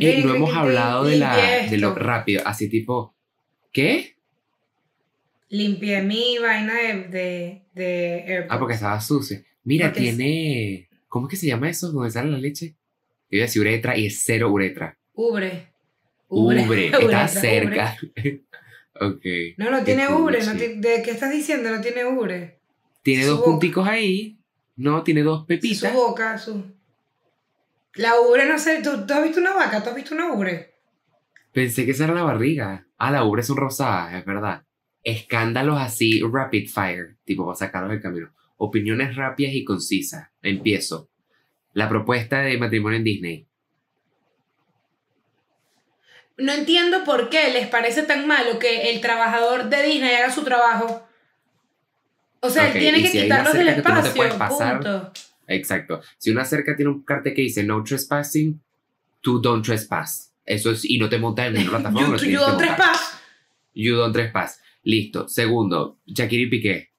Y no hemos hablado de, la, de lo rápido, así tipo, ¿qué? Limpié mi vaina de, de, Ah, porque estaba sucia. Mira, tiene... ¿Cómo es que se llama eso? ¿Dónde sale la leche? Yo iba a decir uretra y es cero uretra. Ubre. Ubre. está cerca. ok. No, no tiene ubre. ¿De qué estás diciendo? No tiene ubre. Tiene dos punticos ahí. No, tiene dos pepitas. Su boca, su... La ubre, no sé, ¿tú, has visto una vaca? ¿Tú has visto una ubre? Pensé que esa era la barriga. Ah, la ubre son rosadas, es verdad. Escándalos así, rapid fire, tipo para sacarlos del camino. Opiniones rápidas y concisas. Empiezo. La propuesta de matrimonio en Disney. No entiendo por qué les parece tan malo que el trabajador de Disney haga su trabajo. O sea, él tiene que quitarlos del espacio. punto. Exacto. Si una cerca tiene un cartel que dice no trespassing, tú don't trespass. Eso es, y no te montas en plataforma. you, don't trespass. You don't trespass. Listo. Segundo, Shakira y Piqué.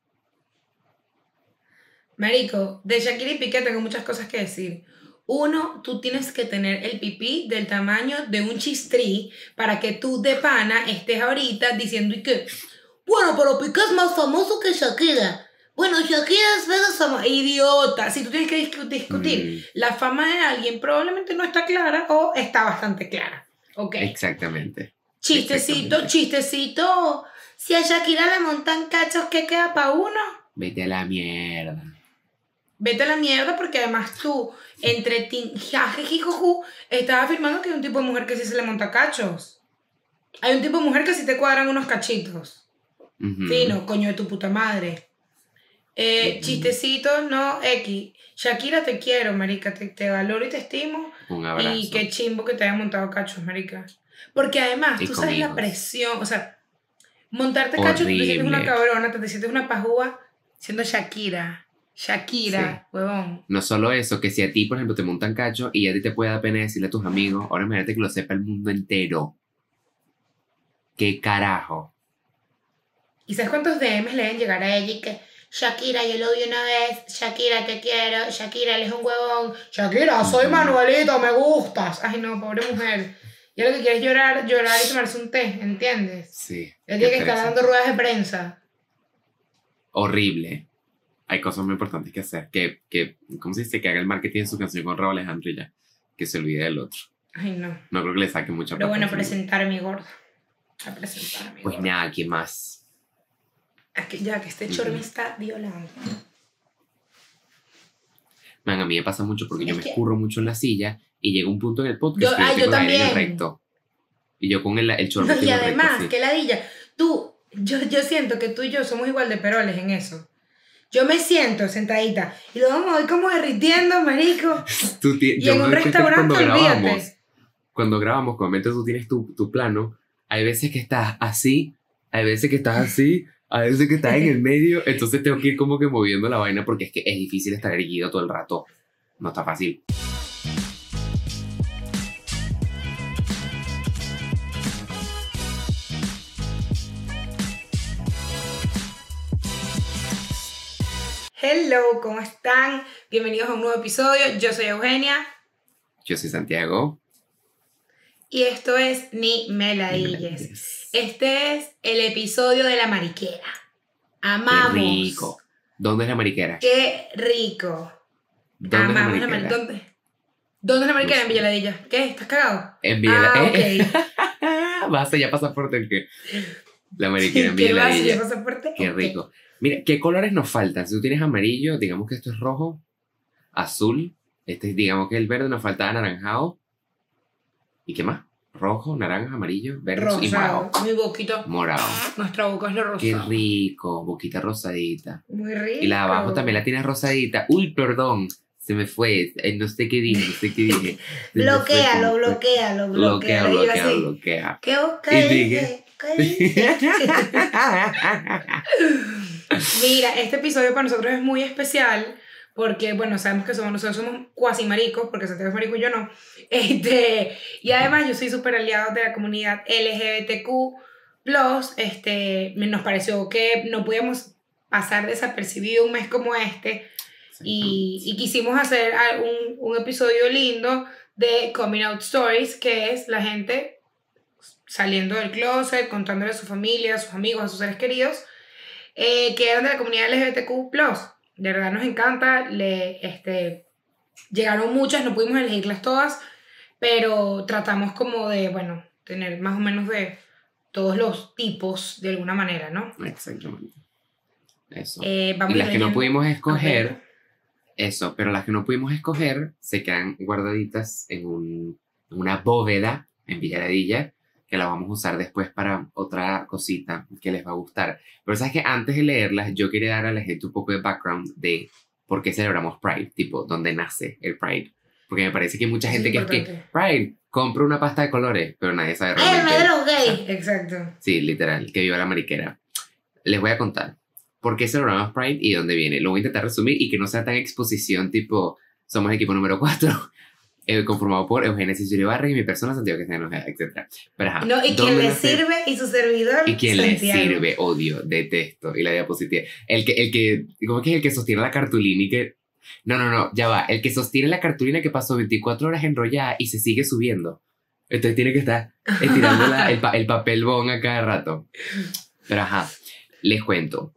Marico, de Shakira y Piqué tengo muchas cosas que decir. Uno, tú tienes que tener el pipí del tamaño de un chistrí para que tú de pana estés ahorita diciendo y que, bueno, pero Piqué es más famoso que Shakira. Bueno, Shakira es menos Idiota. Si tú tienes que discutir, mm. la fama de alguien probablemente no está clara o está bastante clara. Ok. Exactamente. Chistecito, chistecito. Si a Shakira le montan cachos, ¿qué queda para uno? Vete a la mierda. Vete a la mierda porque además tú, entre tin, jajejijoju, estás afirmando que hay un tipo de mujer que sí se le monta cachos. Hay un tipo de mujer que sí te cuadran unos cachitos. Fino, coño de tu puta madre. Eh, chistecitos, no, X. Shakira, te quiero, marica. Te, valoro y te estimo. Un abrazo. Y qué chimbo que te haya montado cachos, marica. Porque además, tú sabes la presión. O sea, montarte cachos, tú te sientes una cabrona, te sientes una pajúa siendo Shakira. Shakira, huevón. No solo eso, que si a ti, por ejemplo, te montan cachos y a ti te puede dar pena decirle a tus amigos, ahora imagínate que lo sepa el mundo entero. ¿Qué carajo? ¿Y sabes cuántos DMs le deben llegar a ella y que Shakira, yo lo vi una vez, Shakira, te quiero, Shakira, él es un huevón, Shakira, soy Manuelito, me gustas. Ay, no, pobre mujer. Y lo que quiere es llorar, llorar y tomarse un té, ¿entiendes? Sí. Él tiene que estar dando ruedas de prensa. Horrible. Hay cosas muy importantes que hacer. Que, que ¿cómo se dice? Que haga el marketing de su canción con Raúl Alejandro y ya. Que se olvide del otro. Ay, no. No creo que le saque mucha Pero bueno, presentar a mi gordo. A presentar a mi Pues nada, ¿quién más? Ya que este chorro me está violando. Man, a mí me pasa mucho porque yo me escurro mucho en la silla y llega un punto en el podcast yo, que yo, también. recto. Y yo con el, el chorro no, Y además, que ladilla. Tú, yo, yo siento que tú y yo somos igual de peroles en eso. Yo me siento sentadita y vamos a ir como derritiendo, marico. Tú y en un restaurante, cuando grabamos, cuando grabamos, cuando tú tienes tu, tu plano, hay veces que estás así, hay veces que estás así, a veces que estás en el medio, entonces tengo que ir como que moviendo la vaina porque es que es difícil estar erguido todo el rato. No está fácil. Hello, ¿cómo están? Bienvenidos a un nuevo episodio. Yo soy Eugenia. Yo soy Santiago. Y esto es Ni Meladilles. Este es el episodio de la mariquera. Amamos. Qué rico. ¿Dónde es la mariquera? Qué rico. ¿Dónde Amamos es la mariquera? ¿Dónde? ¿Dónde es la mariquera? En Villaladilla. ¿Qué? ¿Estás cagado? En Villaladilla. Ah, okay. Basta, ya pasaporte el que. La mariquera en Villaladilla. ¿Qué pasaporte? Qué rico. Mira, ¿qué colores nos faltan? Si tú tienes amarillo, digamos que esto es rojo, azul, este digamos que el verde, nos falta anaranjado, ¿Y qué más? Rojo, naranja, amarillo, verde y morado. Mi boquita. Morado. Nuestra boca es la rosa. Qué rico, boquita rosadita. Muy rico. Y la de abajo también la tiene rosadita. Uy, perdón. Se me fue. Eh, no sé qué dije, no sé qué dije. bloquealo, bloquealo, bloquealo. Bloquea, bloquea, bloquea. ¿Qué, qué dije? ¿Qué dije? Mira, este episodio para nosotros es muy especial porque, bueno, sabemos que somos, nosotros somos cuasi maricos, porque Santiago es marico y yo no. Este, y además yo soy súper aliado de la comunidad LGBTQ+, este, nos pareció que no podíamos pasar desapercibido un mes como este, y, y, quisimos hacer un, un, episodio lindo de Coming Out Stories, que es la gente saliendo del closet, contándole a su familia, a sus amigos, a sus seres queridos, eh, que eran de la comunidad LGBTQ+. De verdad nos encanta, le, este, llegaron muchas, no pudimos elegirlas todas, pero tratamos como de, bueno, tener más o menos de todos los tipos de alguna manera, ¿no? Exactamente. Eso. Eh, y las que no pudimos escoger, eso, pero las que no pudimos escoger se quedan guardaditas en, un, una bóveda en Villaradilla que la vamos a usar después para otra cosita que les va a gustar. Pero sabes que antes de leerlas, yo quería dar a la gente un poco de background de por qué celebramos Pride, tipo, dónde nace el Pride. Porque me parece que hay mucha gente que es que, Pride, compro una pasta de colores, pero nadie sabe realmente. ¡Eh, de los gays! Exacto. Sí, literal, que viva la mariquera. Les voy a contar por qué celebramos Pride y dónde viene. Lo voy a intentar resumir y que no sea tan exposición tipo, somos equipo número 4, eh, conformado por Eugenia Cicilio Barra y mi persona Santiago Castellano, etc. Pero, ajá, no, y quien le sirve y su servidor. Y quien le sirve, odio, detesto. Y la diapositiva. El que, el que, ¿cómo que es el que sostiene la cartulina y que no, no, no, ya va. El que sostiene la cartulina que pasó 24 horas enrollada y se sigue subiendo. Entonces tiene que estar estirando el, el papel bon a cada rato. Pero ajá, les cuento.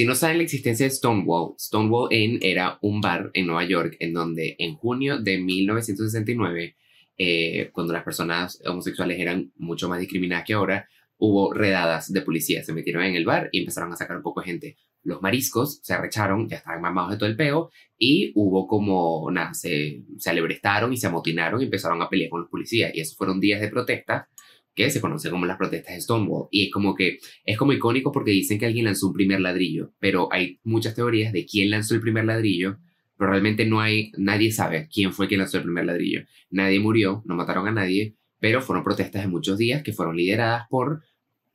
Si no saben la existencia de Stonewall, Stonewall Inn era un bar en Nueva York en donde en junio de 1969, eh, cuando las personas homosexuales eran mucho más discriminadas que ahora, hubo redadas de policía. Se metieron en el bar y empezaron a sacar un poco de gente los mariscos se arrecharon, ya estaban mamados de todo el peo, y hubo como, nada, se, se alebrestaron y se amotinaron y empezaron a pelear con los policías. Y esos fueron días de protesta que se conocen como las protestas de Stonewall. Y es como que, es como icónico porque dicen que alguien lanzó un primer ladrillo, pero hay muchas teorías de quién lanzó el primer ladrillo, pero realmente no hay, nadie sabe quién fue quien lanzó el primer ladrillo. Nadie murió, no mataron a nadie, pero fueron protestas de muchos días que fueron lideradas por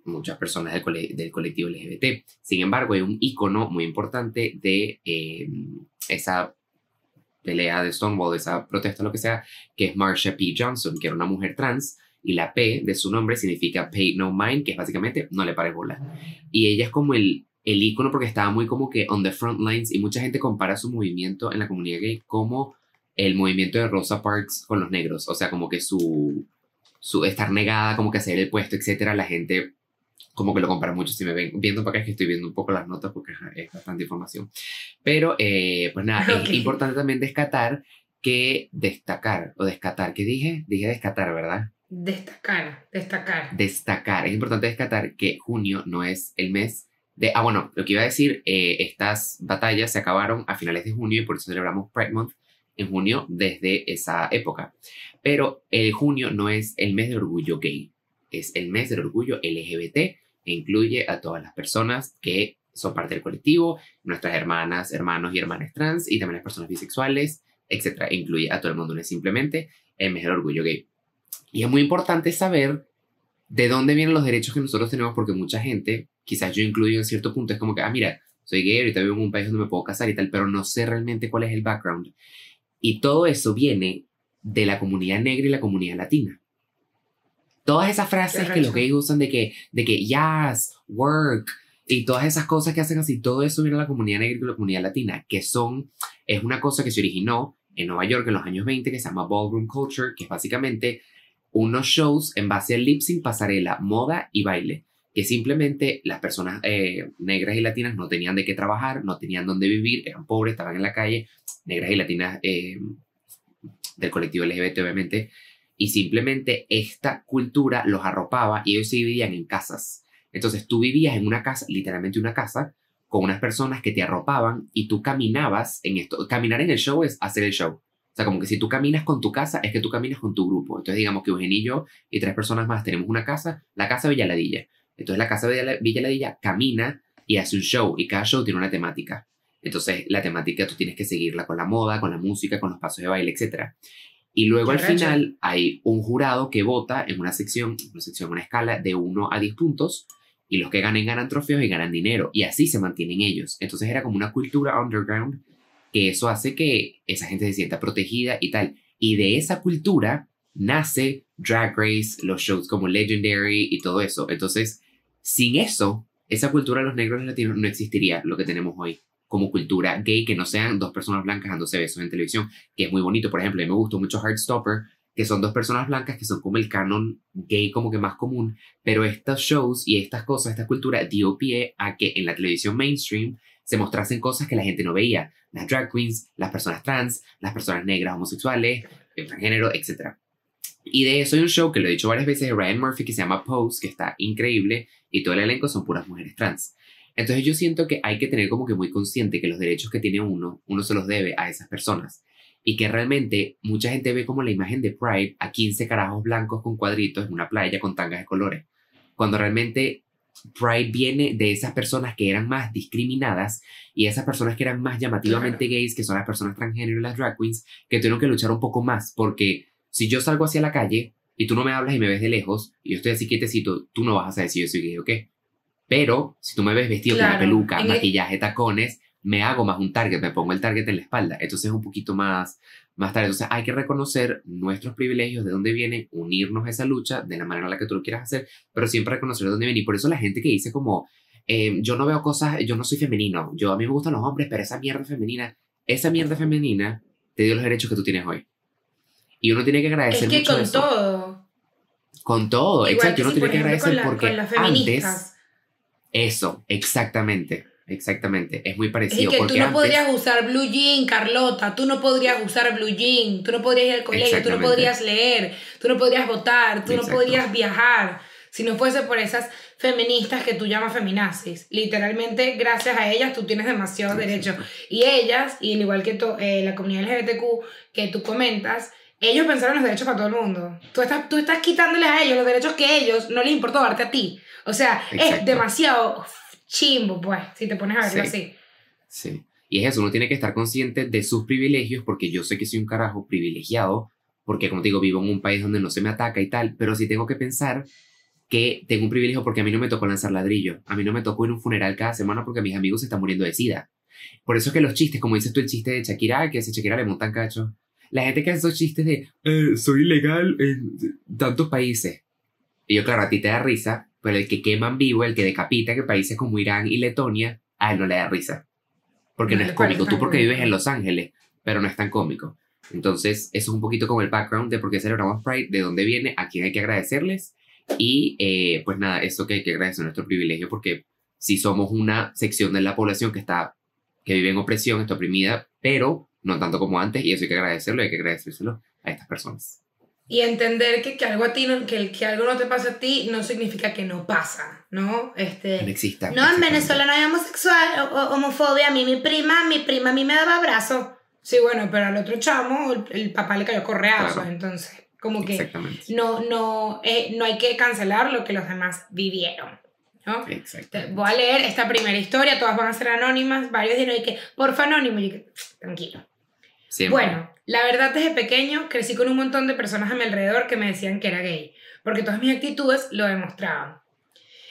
muchas personas del, colectivo LGBT. Sin embargo, hay un icono muy importante de eh, esa pelea de Stonewall, de esa protesta, lo que sea, que es Marsha P. Johnson, que era una mujer trans, y la P de su nombre significa Pay No Mind, que es básicamente no le pare bola. Y ella es como el, el icono porque estaba muy como que on the front lines, y mucha gente compara su movimiento en la comunidad gay como el movimiento de Rosa Parks con los negros, o sea, como que su, su estar negada, como que hacer el puesto, etcétera, la gente como que lo compara mucho. Si me ven viendo para acá es que estoy viendo un poco las notas porque es bastante información. Pero, eh, pues nada, es importante también destacar que destacar o descatar, ¿qué dije? Dije descatar, ¿verdad? Destacar, destacar. Destacar. Es importante destacar que junio no es el mes de... Ah, bueno, lo que iba a decir, eh, estas batallas se acabaron a finales de junio y por eso celebramos Pride Month en junio desde esa época. Pero el junio no es el mes de orgullo gay, es el mes del orgullo LGBT e incluye a todas las personas que son parte del colectivo, nuestras hermanas, hermanos y hermanas trans y también las personas bisexuales, etc. Incluye a todo el mundo, no es simplemente el mes del orgullo gay. Y es muy importante saber de dónde vienen los derechos que nosotros tenemos porque mucha gente, quizás yo incluyo en cierto punto, es como que, ah, mira, soy gay, ahorita vivo en un país donde me puedo casar y tal, pero no sé realmente cuál es el background. Y todo eso viene de la comunidad negra y la comunidad latina. Todas esas frases que los gays usan de que, de que yes, work, y todas esas cosas que hacen así, todo eso viene de la comunidad negra y la comunidad latina, que son, es una cosa que se originó en Nueva York en los años 20 que se llama Ballroom Culture, que es básicamente unos shows en base al lip sync, pasarela, moda y baile, que simplemente las personas eh, negras y latinas no tenían de qué trabajar, no tenían dónde vivir, eran pobres, estaban en la calle, negras y latinas eh, del colectivo LGBT obviamente, y simplemente esta cultura los arropaba y ellos se dividían en casas. Entonces tú vivías en una casa, literalmente una casa, con unas personas que te arropaban y tú caminabas en esto. Caminar en el show es hacer el show. O sea, como que si tú caminas con tu casa, es que tú caminas con tu grupo. Entonces, digamos que Eugenio y yo y tres personas más tenemos una casa, la casa Villaladilla. Entonces, la casa Villaladilla camina y hace un show y cada show tiene una temática. Entonces, la temática tú tienes que seguirla con la moda, con la música, con los pasos de baile, etc. Y luego al final hay un jurado que vota en una sección, una sección, una escala de 1 a 10 puntos, y los que ganen ganan trofeos y ganan dinero, y así se mantienen ellos. Entonces era como una cultura underground, que eso hace que esa gente se sienta protegida y tal. Y de esa cultura nace Drag Race, los shows como Legendary y todo eso. Entonces, sin eso, esa cultura de los negros latinos no existiría lo que tenemos hoy. como cultura gay, que no sean dos personas blancas dándose besos en televisión, que es muy bonito. Por ejemplo, a mí me gustó mucho Heartstopper, que son dos personas blancas que son como el canon gay como que más común, pero estos shows y estas cosas, esta cultura dio pie a que en la televisión mainstream se mostrasen cosas que la gente no veía, las drag queens, las personas trans, las personas negras, homosexuales, transgénero, etc. Y de eso hay un show que lo he dicho varias veces de Ryan Murphy que se llama Pose, que está increíble, y todo el elenco son puras mujeres trans. Entonces yo siento que hay que tener como que muy consciente que los derechos que tiene uno, uno se los debe a esas personas. Y que realmente mucha gente ve como la imagen de Pride a 15 carajos blancos con cuadritos en una playa con tangas de colores. Cuando realmente Pride viene de esas personas que eran más discriminadas y esas personas que eran más llamativamente gays, que son las personas transgénero y las drag queens, que tuvieron que luchar un poco más porque si yo salgo hacia la calle y tú no me hablas y me ves de lejos y yo estoy así quietecito, tú no vas a saber si yo soy gay o qué. Pero si tú me ves vestido con una peluca, maquillaje, tacones, me hago más un target, me pongo el target en la espalda. Entonces es un poquito más, más tarde. Entonces hay que reconocer nuestros privilegios, de dónde vienen, unirnos a esa lucha de la manera en la que tú lo quieras hacer, pero siempre reconocer de dónde viene. Y por eso la gente que dice como, eh, yo no veo cosas, yo no soy femenino, yo a mí me gustan los hombres, pero esa mierda femenina, esa mierda femenina te dio los derechos que tú tienes hoy. Y uno tiene que agradecer. Es que con todo. Con todo, exacto. Uno tiene que agradecer porque antes. Eso, exactamente. Exactamente, es muy parecido. Es que tú no podrías usar blue jean, Carlota, tú no podrías usar blue jean, tú no podrías ir al colegio, tú no podrías leer, tú no podrías votar, tú no podrías viajar, si no fuese por esas feministas que tú llamas feminazis. Literalmente, gracias a ellas, tú tienes demasiados derechos. Y ellas, y al igual que eh, la comunidad LGBTQ que tú comentas, ellos pensaron los derechos para todo el mundo. Tú estás, tú estás quitándoles a ellos los derechos que ellos no les importó darte a ti. O sea, es demasiado chimbo, pues, si te pones a verlo así. Sí. Y es eso, uno tiene que estar consciente de sus privilegios, porque yo sé que soy un carajo privilegiado, porque como te digo, vivo en un país donde no se me ataca y tal, pero sí tengo que pensar que tengo un privilegio porque a mí no me tocó lanzar ladrillo, a mí no me tocó ir a un funeral cada semana porque mis amigos se están muriendo de sida. Por eso es que los chistes, como dices tú el chiste de Shakira, que a Shakira le montan cacho, la gente que hace esos chistes de eh, soy ilegal en tantos países. Y yo, claro, a ti te da risa, pero el que queman vivo, el que decapita, que países como Irán y Letonia, a él no le da risa. Porque no, es cómico. Tú porque vives en Los Ángeles, pero no es tan cómico. Entonces, eso es un poquito como el background de por qué celebramos Pride, de dónde viene, a quién hay que agradecerles. Y eh, pues nada, eso que hay que agradecer nuestro privilegio, porque si somos una sección de la población que está, que vive en opresión, está oprimida, pero no tanto como antes, y eso hay que agradecerlo hay que agradecérselo a estas personas. Y entender que, que algo a ti no, que, que algo no te pasa a ti no significa que no pasa, ¿no? Este, no exista. No, en Venezuela no hay homosexual, o, homofobia. A mí mi prima, mi prima a mí me daba abrazos. Sí, bueno, pero al otro chamo el, papá le cayó correazo, entonces como que no, no, eh, no hay que cancelar lo que los demás vivieron. ¿no? Voy a leer esta primera historia, todas van a ser anónimas, varios dijeron que, porfa, anónimo, y que, tranquilo. Bueno, la verdad desde pequeño crecí con un montón de personas a mi alrededor que me decían que era gay, porque todas mis actitudes lo demostraban.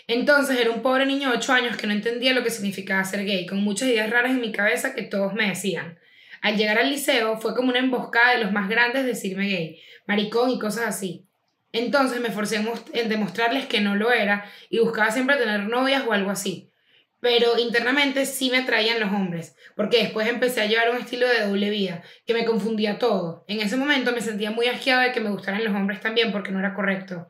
Entonces era un pobre niño de 8 años que no entendía lo que significaba ser gay, con muchas ideas raras en mi cabeza que todos me decían. Al llegar al liceo fue como una emboscada de los más grandes decirme gay, maricón y cosas así. Entonces me forcé en demostrarles que no lo era y buscaba siempre tener novias o algo así pero internamente sí me atraían los hombres, porque después empecé a llevar un estilo de doble vida, que me confundía todo. En ese momento me sentía muy asqueada de que me gustaran los hombres también, porque no era correcto.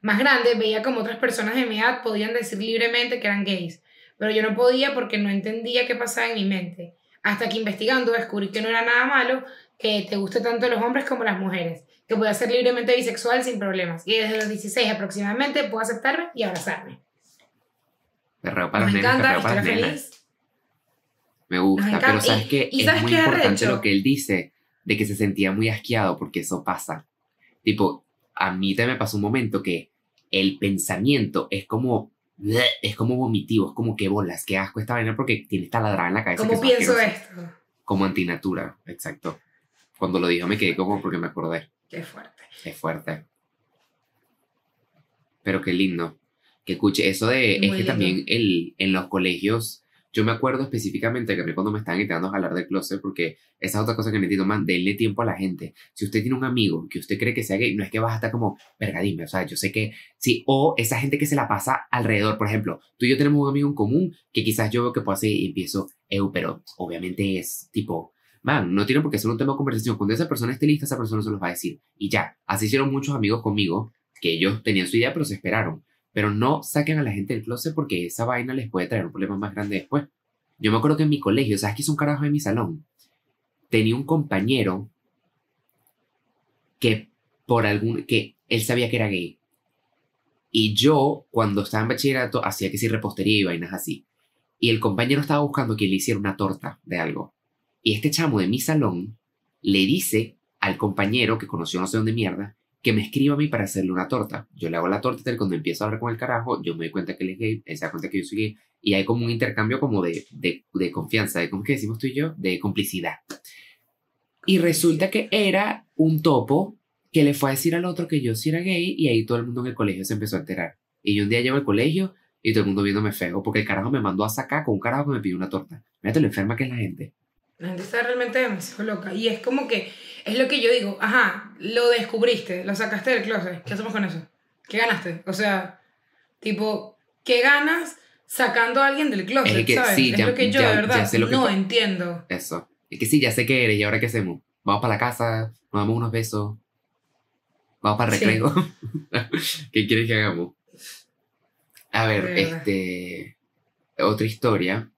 Más grande, veía como otras personas de mi edad podían decir libremente que eran gays, pero yo no podía porque no entendía qué pasaba en mi mente. Hasta que investigando descubrí que no era nada malo que te guste tanto los hombres como las mujeres, que podía ser libremente bisexual sin problemas. Y desde los 16 aproximadamente puedo aceptarme y abrazarme. Nenas, perreo para las nenas. Me gusta, pero sabes que es muy importante lo que él dice de que se sentía muy asqueado porque eso pasa. Tipo, a mí también me pasó un momento que el pensamiento es como es como vomitivo, es como que bolas, qué asco esta vaina porque tiene esta ladrada en la cabeza. ¿Cómo pienso esto? Como antinatura, exacto. Cuando lo dijo me quedé como porque me acordé. Qué fuerte. Es fuerte. Pero qué lindo que escuche eso de, es que también el, en los colegios, Yo me acuerdo específicamente que a mí cuando me estaban intentando jalar del closet, porque esa es otra cosa que entiendo, man, denle tiempo a la gente. Si usted tiene un amigo que usted cree que sea gay, no es que vas a estar como, verga, dime, o sea, yo sé que sí, o esa gente que se la pasa alrededor, por ejemplo, tú y yo tenemos un amigo en común que quizás yo veo que puedo hacer y empiezo, eu, pero obviamente es tipo, man, no tiene por qué ser un tema de conversación. Cuando esa persona esté lista, esa persona se los va a decir. Y ya, así hicieron muchos amigos conmigo que ellos tenían su idea, pero se esperaron. Pero no saquen a la gente del closet porque esa vaina les puede traer un problema más grande después. Yo me acuerdo que en mi colegio, ¿sabes qué es un carajo en mi salón? Tenía un compañero que por algún, que él sabía que era gay. Y yo, cuando estaba en bachillerato, hacía que sí repostería y vainas así. Y el compañero estaba buscando que le hiciera una torta de algo. Y este chamo de mi salón le dice al compañero que conoció no sé dónde mierda que me escriba a mí para hacerle una torta. Yo le hago la torta y cuando empiezo a hablar con el carajo, yo me doy cuenta que él es gay, él se da cuenta que yo soy gay y hay como un intercambio como de, de, confianza, de cómo que decimos tú y yo, de complicidad. Y resulta que era un topo que le fue a decir al otro que yo sí era gay y ahí todo el mundo en el colegio se empezó a enterar. Y yo un día llevo al colegio y todo el mundo viéndome feo porque el carajo me mandó a sacar con un carajo que me pidió una torta. Mírate lo enferma que es la gente. La gente está realmente demasiado loca. Y es como que, es lo que yo digo, ajá, lo descubriste, lo sacaste del closet. ¿Qué hacemos con eso? ¿Qué ganaste? O sea, tipo, ¿qué ganas sacando a alguien del closet? Es, que, ¿sabes? Sí, es lo que yo de verdad no entiendo. Eso. Es que sí, ya sé que eres y ahora qué hacemos. Vamos para la casa, nos damos unos besos, vamos para el recreo. ¿Qué quieres que hagamos? A ver, este. Otra historia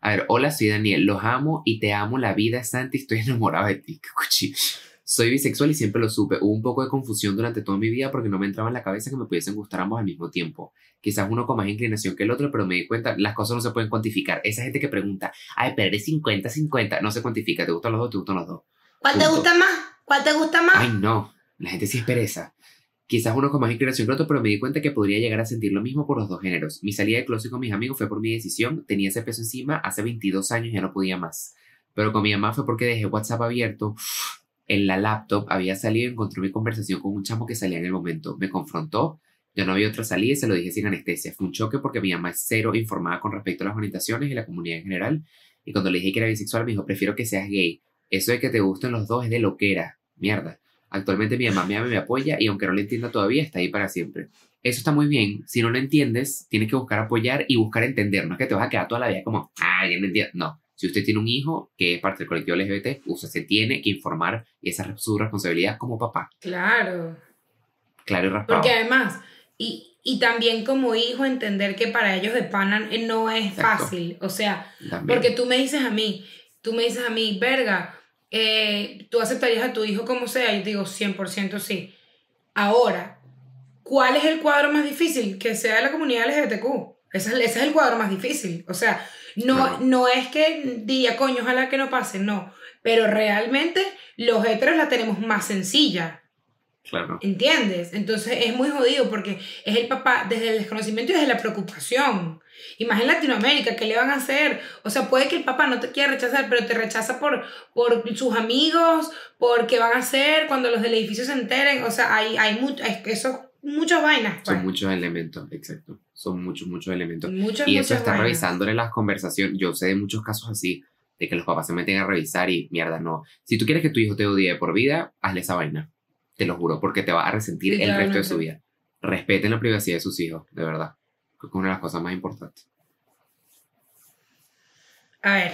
a ver, hola, soy Daniel, los amo y te amo, la vida es santa y estoy enamorado de ti. Soy bisexual y siempre lo supe. Hubo un poco de confusión durante toda mi vida porque no me entraba en la cabeza que me pudiesen gustar ambos al mismo tiempo. Quizás uno con más inclinación que el otro, pero me di cuenta, las cosas no se pueden cuantificar. Esa gente que pregunta, ay, pero eres 50-50, no se cuantifica, te gustan los dos, te gustan los dos. ¿Cuál te gusta más? ¿Cuál te gusta más? Ay, no, la gente sí es pereza. Quizás uno con más inclinación que otro, pero me di cuenta que podría llegar a sentir lo mismo por los dos géneros. Mi salida de closet con mis amigos fue por mi decisión, tenía ese peso encima, hace 22 años ya no podía más. Pero con mi mamá fue porque dejé WhatsApp abierto, en la laptop había salido y encontré mi conversación con un chamo que salía en el momento. Me confrontó, yo no había otra salida y se lo dije sin anestesia. Fue un choque porque mi mamá es cero informada con respecto a las orientaciones y la comunidad en general. Y cuando le dije que era bisexual, me dijo, prefiero que seas gay. Eso de que te gusten los dos es de lo que era. Mierda. Actualmente mi mamá me ama y me apoya y aunque no lo entienda todavía, está ahí para siempre. Eso está muy bien. Si no lo entiendes, tienes que buscar apoyar y buscar entender. No es que te vas a quedar toda la vida como, ah, ya no entiendo. No. Si usted tiene un hijo que es parte del colectivo LGBT, usted se tiene que informar y esa es su responsabilidad como papá. Claro. Claro y raspado. Porque además, y, y también como hijo entender que para ellos de pana no es fácil. O sea, porque tú me dices a mí, tú me dices a mí, verga, eh, ¿tú aceptarías a tu hijo como sea? Y digo, 100% sí. Ahora, ¿cuál es el cuadro más difícil? Que sea de la comunidad LGBTQ. Ese es, ese es el cuadro más difícil. O sea, no, no es que diga, coño, ojalá que no pase, no. Pero realmente los heteros la tenemos más sencilla. Claro. ¿Entiendes? Entonces es muy jodido porque es el papá desde el desconocimiento y desde la preocupación. Y más en Latinoamérica, ¿qué le van a hacer? O sea, puede que el papá no te quiera rechazar, pero te rechaza por, por sus amigos, por qué van a hacer cuando los del edificio se enteren. O sea, hay, hay, mucho, eso, muchas vainas. Son pues. muchos elementos, exacto. Son muchos, muchos elementos. y eso está revisándole las conversaciones. Yo sé de muchos casos así, de que los papás se meten a revisar y mierda, no. Si tú quieres que tu hijo te odie por vida, hazle esa vaina. Te lo juro, porque te va a resentir el resto de su vida. Respeten la privacidad de sus hijos, de verdad. Creo que es una de las cosas más importantes. A ver,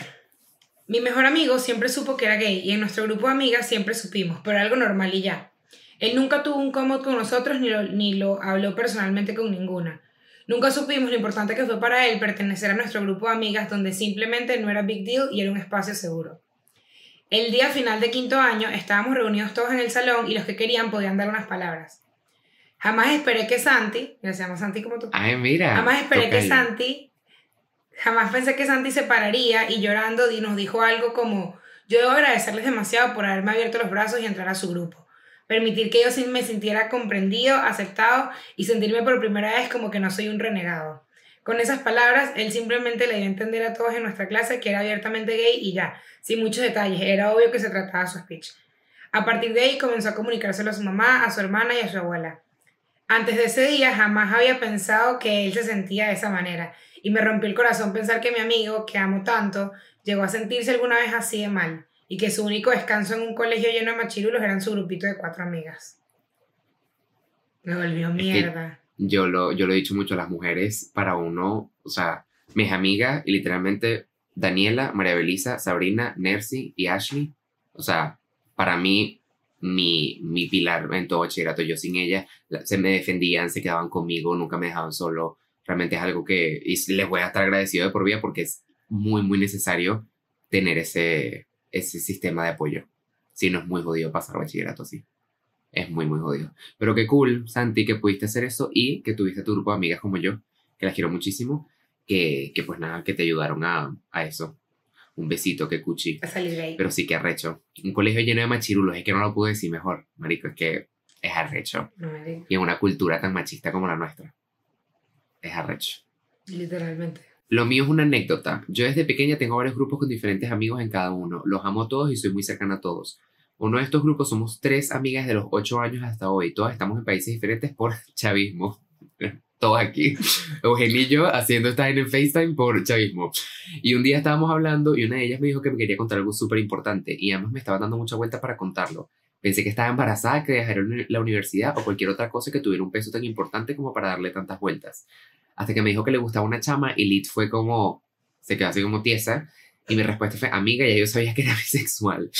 mi mejor amigo siempre supo que era gay y en nuestro grupo de amigas siempre supimos, pero algo normal y ya. Él nunca tuvo un cómodo con nosotros ni lo, ni lo habló personalmente con ninguna. Nunca supimos lo importante que fue para él pertenecer a nuestro grupo de amigas donde simplemente no era big deal y era un espacio seguro. El día final de quinto año estábamos reunidos todos en el salón y los que querían podían dar unas palabras. Jamás esperé que Santi, se llama Santi como tú. Ay, mira. Jamás esperé que Santi, jamás pensé que Santi se pararía y llorando nos dijo algo como, yo debo agradecerles demasiado por haberme abierto los brazos y entrar a su grupo. Permitir que yo me sintiera comprendido, aceptado y sentirme por primera vez como que no soy un renegado. Con esas palabras, él simplemente le dio a entender a todos en nuestra clase que era abiertamente gay y ya, sin muchos detalles, era obvio que se trataba de su speech. A partir de ahí comenzó a comunicárselo a su mamá, a su hermana y a su abuela. Antes de ese día jamás había pensado que él se sentía de esa manera Y me rompió el corazón pensar que mi amigo, que amo tanto, llegó a sentirse alguna vez así de mal y que su único descanso en un colegio lleno de machirulos eran su grupito de cuatro amigas. Me volvió mierda. Yo lo, yo lo he dicho mucho a las mujeres, para uno, o sea, mis amigas, y literalmente Daniela, María Belisa, Sabrina, Nercy y Ashley, o sea, para mí, mi, mi pilar en todo bachillerato, yo sin ella, se me defendían, se quedaban conmigo, nunca me dejaban solo. Realmente es algo que y les voy a estar agradecido de por vida porque es muy, muy necesario tener ese, ese sistema de apoyo. Si no es muy jodido pasar bachillerato así. Es muy, muy jodido. Pero qué cool, Santi, que pudiste hacer eso y que tuviste tu grupo de amigas como yo, que las quiero muchísimo, que, que pues nada, que te ayudaron a, a eso. Un besito, que cuchi. Pero sí que arrecho. Un colegio lleno de machirulos, es que no lo pude decir mejor, marico, es que es arrecho. y en una cultura tan machista como la nuestra. Es arrecho. Literalmente. Lo mío es una anécdota. Yo desde pequeña tengo varios grupos con diferentes amigos en cada uno. Los amo a todos y soy muy cercana a todos. Uno de estos grupos somos tres amigas de los ocho años hasta hoy. Todas estamos en países diferentes por chavismo. Todos aquí. Eugenio y yo haciendo esta en FaceTime por chavismo. Y un día estábamos hablando y una de ellas me dijo que me quería contar algo súper importante y además me estaba dando mucha vuelta para contarlo. Pensé que estaba embarazada, que dejaría la universidad o cualquier otra cosa que tuviera un peso tan importante como para darle tantas vueltas. Hasta que me dijo que le gustaba una chama y Lit fue como, se quedó así como tiesa. Y mi respuesta fue, amiga, ya yo sabía que era bisexual.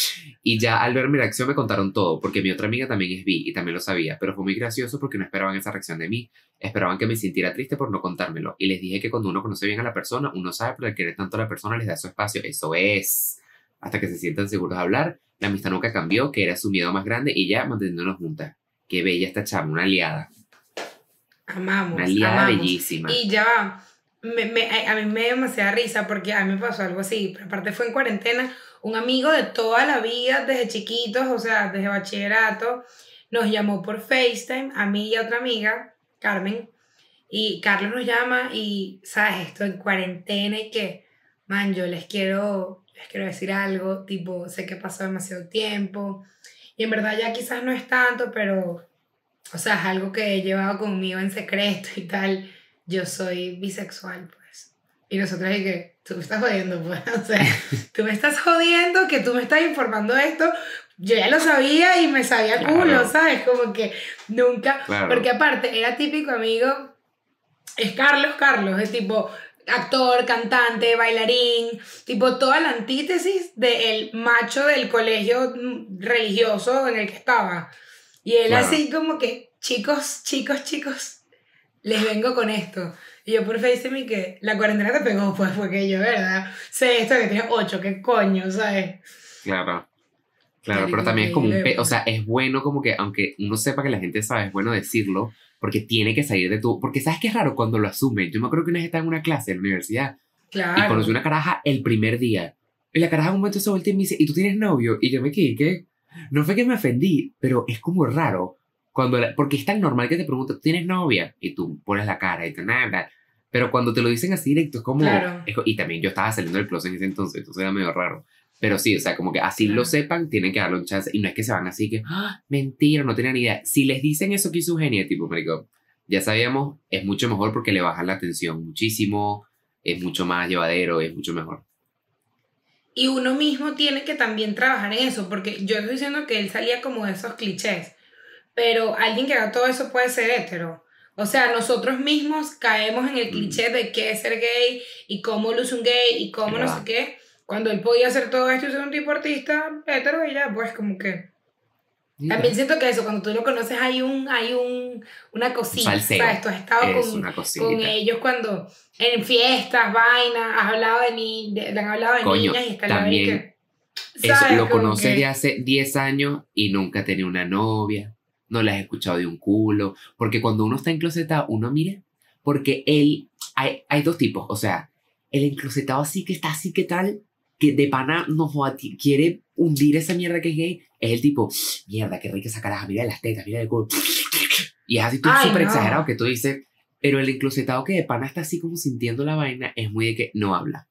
Y ya al ver mi reacción me contaron todo, porque mi otra amiga también es bi y también lo sabía, pero fue muy gracioso porque no esperaban esa reacción de mí, esperaban que me sintiera triste por no contármelo. Y les dije que cuando uno conoce bien a la persona, uno sabe por el querer tanto a la persona les da su espacio. Eso es. Hasta que se sientan seguros de hablar, la amistad nunca cambió, que era su miedo más grande y ya manteniéndonos juntas. Qué bella esta chama, una aliada. Amamos. Una aliada bellísima. Y ya me, me, a mí me dio demasiada risa porque a mí me pasó algo así, pero aparte fue en cuarentena, un amigo de toda la vida, desde chiquitos, o sea, desde bachillerato, nos llamó por FaceTime, a mí y a otra amiga, Carmen, y Carlos nos llama y, ¿sabes? Esto en cuarentena y que, man, yo les quiero les quiero decir algo, tipo, sé que pasó demasiado tiempo y en verdad ya quizás no es tanto, pero, o sea, es algo que he llevado conmigo en secreto y tal. Yo soy bisexual, pues. Y nosotros y que, tú me estás jodiendo, pues, o sea, tú me estás jodiendo que tú me estás informando esto. Yo ya lo sabía y me sabía culo, ¿sabes? Como que nunca, porque aparte era típico amigo, es Carlos Carlos, es tipo, actor, cantante, bailarín, tipo toda la antítesis del macho del colegio religioso en el que estaba. Y él así como que, chicos, chicos, chicos, les vengo con esto. Y yo por FaceTime que la cuarentena te pegó, pues, porque yo, ¿verdad? Sé esto que tiene ocho, qué coño, ¿sabes? Claro. Claro, pero también es como un... o sea, es bueno como que, aunque uno sepa que la gente sabe, es bueno decirlo, porque tiene que salir de tu... Porque sabes que es raro cuando lo asumen. Yo me acuerdo que una vez estaba en una clase en la universidad claro. y conocí una caraja el primer día. Y la caraja un momento se voltea y me dice, ¿y tú tienes novio? Y yo me quedé, ¿qué? No fue que me ofendí, pero es como raro. Cuando porque es tan normal que te pregunten, ¿tienes novia? Y tú pones la cara y te nada. Pero cuando te lo dicen así directo, es como... Claro. y también yo estaba saliendo del closet en ese entonces, entonces era medio raro. Pero sí, o sea, como que así lo sepan, tienen que darle un chance. Y no es que se van así que, ¡Ah, mentira, no tienen ni idea. Si les dicen eso que hizo genio, tipo, marico, ya sabíamos, es mucho mejor porque le bajan la atención muchísimo, es mucho más llevadero, es mucho mejor. Y uno mismo tiene que también trabajar en eso, porque yo estoy diciendo que él salía como de esos clichés, pero alguien que haga todo eso puede ser hétero. O sea, nosotros mismos caemos en el mm. cliché de qué es ser gay y cómo luce un gay y cómo no sé qué cuando él podía hacer todo esto y ser un tipo artista hetero y ya, pues como que... También siento que eso, cuando tú lo conoces hay un, hay un, una cosita, ¿sabes? Tú has estado con, con, ellos cuando en fiestas, vainas, has hablado de, ni, de, han hablado de niñas y está también, que, eso, lo conoces de hace 10 años y nunca tenía una novia, no la has escuchado de un culo, porque cuando uno está enclosetado, uno mira, porque él, hay, hay dos tipos, o sea, el enclosetado así que está así que tal, que de pana no quiere hundir esa mierda que es gay, es el tipo, mierda, qué rica esa caraja, mira las tetas, mira el culo. Y es así tú súper exagerado que tú dices, pero el enclosetado que de pana está así como sintiendo la vaina es muy de que no habla.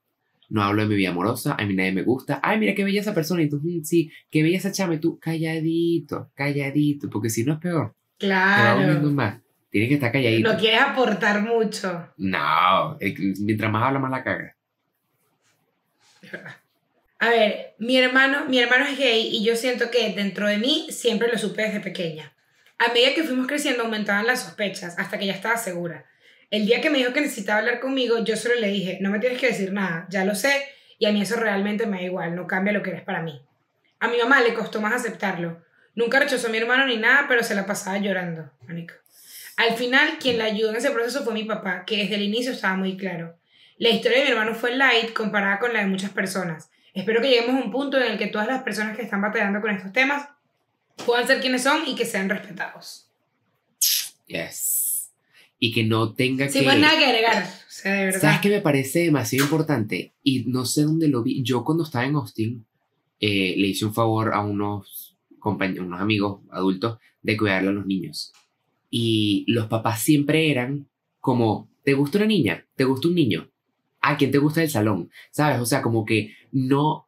No hablo de mi vida amorosa, a mí nadie me gusta. Ay, mira qué bella esa persona. Y tú, mm, sí, qué bella esa chama. Y tú, calladito, calladito, porque si no es peor. Claro. Te más Tienes que estar calladito. No quieres aportar mucho. No, mientras más habla, más la caga. A ver, mi hermano, mi hermano es gay y yo siento que dentro de mí siempre lo supe desde pequeña. A medida que fuimos creciendo aumentaban las sospechas hasta que ya estaba segura. El día que me dijo que necesitaba hablar conmigo, yo solo le dije, no me tienes que decir nada, ya lo sé y a mí eso realmente me da igual, no cambia lo que eres para mí. A mi mamá le costó más aceptarlo. Nunca rechazó a mi hermano ni nada, pero se la pasaba llorando, Al final, quien la ayudó en ese proceso fue mi papá, que desde el inicio estaba muy claro. La historia de mi hermano fue light comparada con la de muchas personas. Espero que lleguemos a un punto en el que todas las personas que están batallando con estos temas puedan ser quienes son y que sean respetados. Yes. Y que no tenga que... Sí, pues nada que agregar. O sea, de verdad. ¿Sabes qué me parece demasiado importante? Y no sé dónde lo vi. Yo cuando estaba en Austin, eh, le hice un favor a unos, compañeros, unos amigos adultos de cuidarle a los niños. Y los papás siempre eran como, ¿te gusta una niña? ¿Te gusta un niño? ¿A quién te gusta el salón? ¿Sabes? O sea, como que no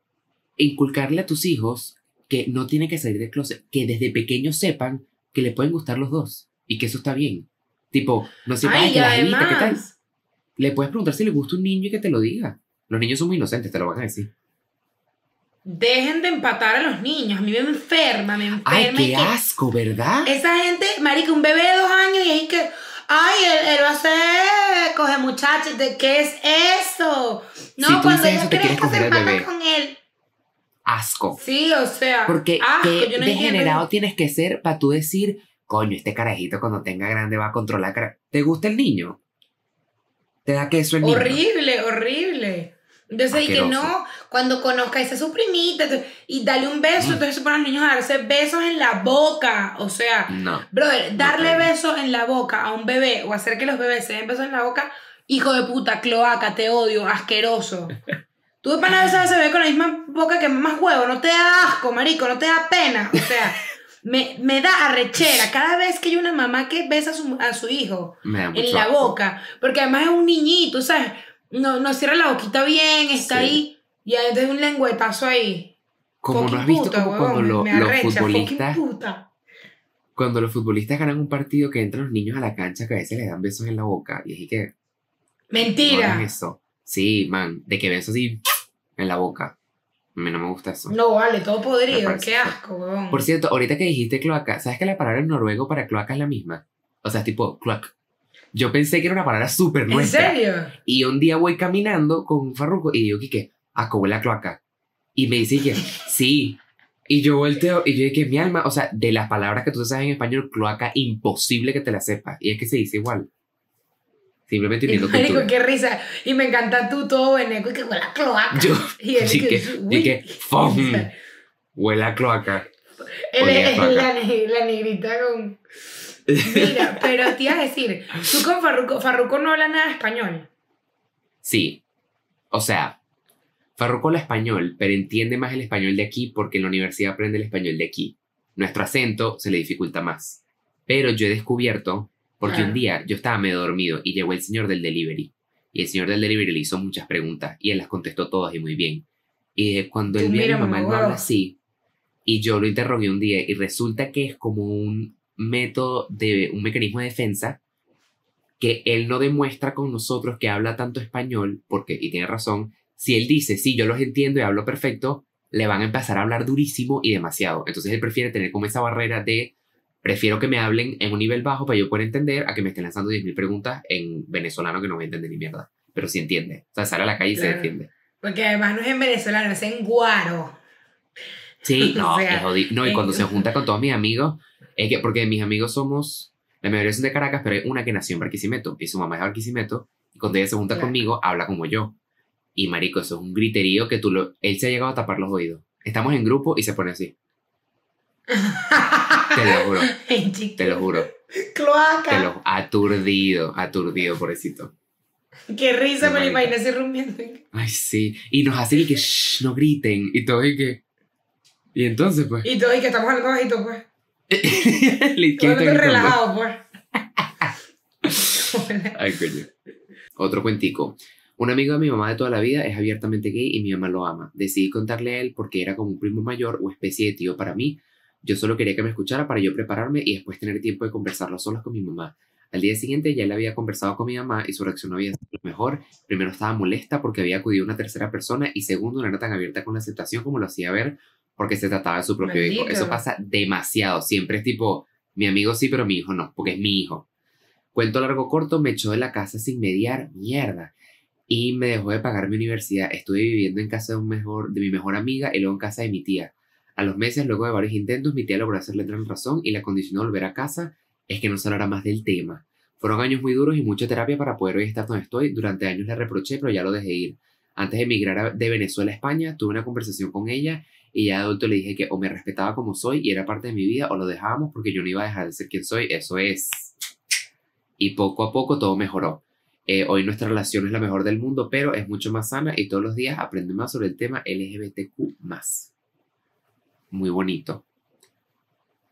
inculcarle a tus hijos que no tiene que salir del closet, que desde pequeños sepan que le pueden gustar los dos y que eso está bien. Tipo, no sé, que la jevita, ¿qué tal? Le puedes preguntar si le gusta un niño y que te lo diga. Los niños son muy inocentes, te lo van a decir. Dejen de empatar a los niños. A mí me enferma, me enferma. Ay, qué asco, ¿verdad? Esa gente, marica, un bebé de dos años y es que, ay, él, va a ser, coge muchachos, ¿de qué es eso? No, cuando ella quiere hacer patas con él. Asco. Sí, o sea. Porque qué degenerado tienes que ser para tú decir, coño, este carajito cuando tenga grande va a controlar. ¿Te gusta el niño? ¿Te da queso el niño? Horrible, horrible. Entonces, y que no, cuando conozca a esa su primita y dale un beso, mm. entonces se ponen los niños a darse besos en la boca. O sea, no, brother, darle besos en la boca a un bebé o hacer que los bebés se den besos en la boca, hijo de puta, cloaca, te odio, asqueroso. Tú de pana besar a ese bebé con la misma boca que más huevo, no te da asco, marico, no te da pena. O sea, me, me da arrechera cada vez que hay una mamá que besa a su, a su hijo en la boca, porque además es un niñito, ¿sabes? no, no cierra la boquita bien, está ahí, y hay un lengüetazo ahí. Como no has visto cuando los futbolistas... Cuando los futbolistas ganan un partido que entran los niños a la cancha que a veces les dan besos en la boca y es que... Mentira. eso. Sí, man, de que besos así en la boca. A mí no me gusta eso. No, vale, todo podrido, qué asco, weón. Por cierto, ahorita que dijiste cloaca, ¿sabes que la palabra en noruego para cloaca es la misma? O sea, es tipo cloac. Yo pensé que era una palabra súper nuestra. ¿En serio? Y un día voy caminando con Farruko y digo, ¿qué? Como la cloaca. Y me dice que sí. Y yo volteo y yo dije, mi alma, o sea, de las palabras que tú sabes en español, cloaca, imposible que te la sepas. Y es que se dice igual. Simplemente uniendo cultura. qué risa. Y me encanta tú todo veneco y que huele a cloaca. Yo, y él que, que, que ¡fum! Huele a cloaca. Él es la, la negrita con... Mira, pero te iba a decir, tú con Farruko, Farruko no habla nada de español. Sí. O sea, Farruko habla español, pero entiende más el español de aquí porque en la universidad aprende el español de aquí. Nuestro acento se le dificulta más. Pero yo he descubierto, porque un día yo estaba medio dormido y llegó el señor del delivery. Y el señor del delivery le hizo muchas preguntas y él las contestó todas y muy bien. Y cuando él mi mamá, no habla así. Y yo lo interrogué un día y resulta que es como un método de un mecanismo de defensa que él no demuestra con nosotros que habla tanto español, porque, y tiene razón, si él dice, sí, yo los entiendo y hablo perfecto, le van a empezar a hablar durísimo y demasiado. Entonces él prefiere tener como esa barrera de, prefiero que me hablen en un nivel bajo para yo poder entender a que me estén lanzando 10.000 preguntas en venezolano que no voy a entender ni mierda. Pero sí entiende. O sea, sale a la calle y se defiende. Porque además no es en venezolano, es en guaro. Sí, no, No, y cuando se junta con todos mis amigos, es que, porque mis amigos somos, la mayoría son de Caracas, pero hay una que nació en Barquisimeto y su mamá es de Barquisimeto. Y cuando ella se junta conmigo, habla como yo. Y marico, eso es un griterío que tú lo. Él se ha llegado a tapar los oídos. Estamos en grupo y se pone así. te lo juro. te lo juro. Cloaca. Te lo aturdido, aturdido, pobrecito. Qué risa, me lo imaginé así rumiando. Ay, sí. Y nos hace que no griten. Y todo y que. Y entonces, pues. Y todo y que estamos hablando bajito, pues. relajado, pues. Ay, coño. Otro cuentico. Un amigo de mi mamá de toda la vida es abiertamente gay y mi mamá lo ama. Decidí contarle a él porque era como un primo mayor o especie de tío para mí. Yo solo quería que me escuchara para yo prepararme y después tener tiempo de conversarlo solos con mi mamá. Al día siguiente ya le había conversado con mi mamá y su reacción no había sido lo mejor. Primero estaba molesta porque había acudido una tercera persona y segundo no era tan abierta con la aceptación como lo hacía ver porque se trataba de su propio hijo. Eso pasa demasiado. Siempre es tipo, mi amigo sí, pero mi hijo no, porque es mi hijo. Cuento largo corto, me echó de la casa sin mediar, mierda. Y me dejó de pagar mi universidad. Estuve viviendo en casa de, un mejor, de mi mejor amiga y luego en casa de mi tía. A los meses, luego de varios intentos, mi tía logró hacerle entrar en razón y la condicionó de volver a casa es que no se hablara más del tema. Fueron años muy duros y mucha terapia para poder hoy estar donde estoy. Durante años le reproché, pero ya lo dejé ir. Antes de emigrar de Venezuela a España, tuve una conversación con ella y ya adulto le dije que o me respetaba como soy y era parte de mi vida o lo dejábamos porque yo no iba a dejar de ser quien soy. Eso es. Y poco a poco todo mejoró. Eh, hoy nuestra relación es la mejor del mundo, pero es mucho más sana y todos los días aprendo más sobre el tema LGBTQ. Muy bonito.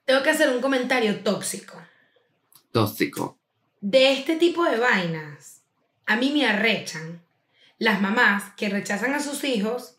Tengo que hacer un comentario tóxico. Tóxico. De este tipo de vainas, a mí me arrechan las mamás que rechazan a sus hijos,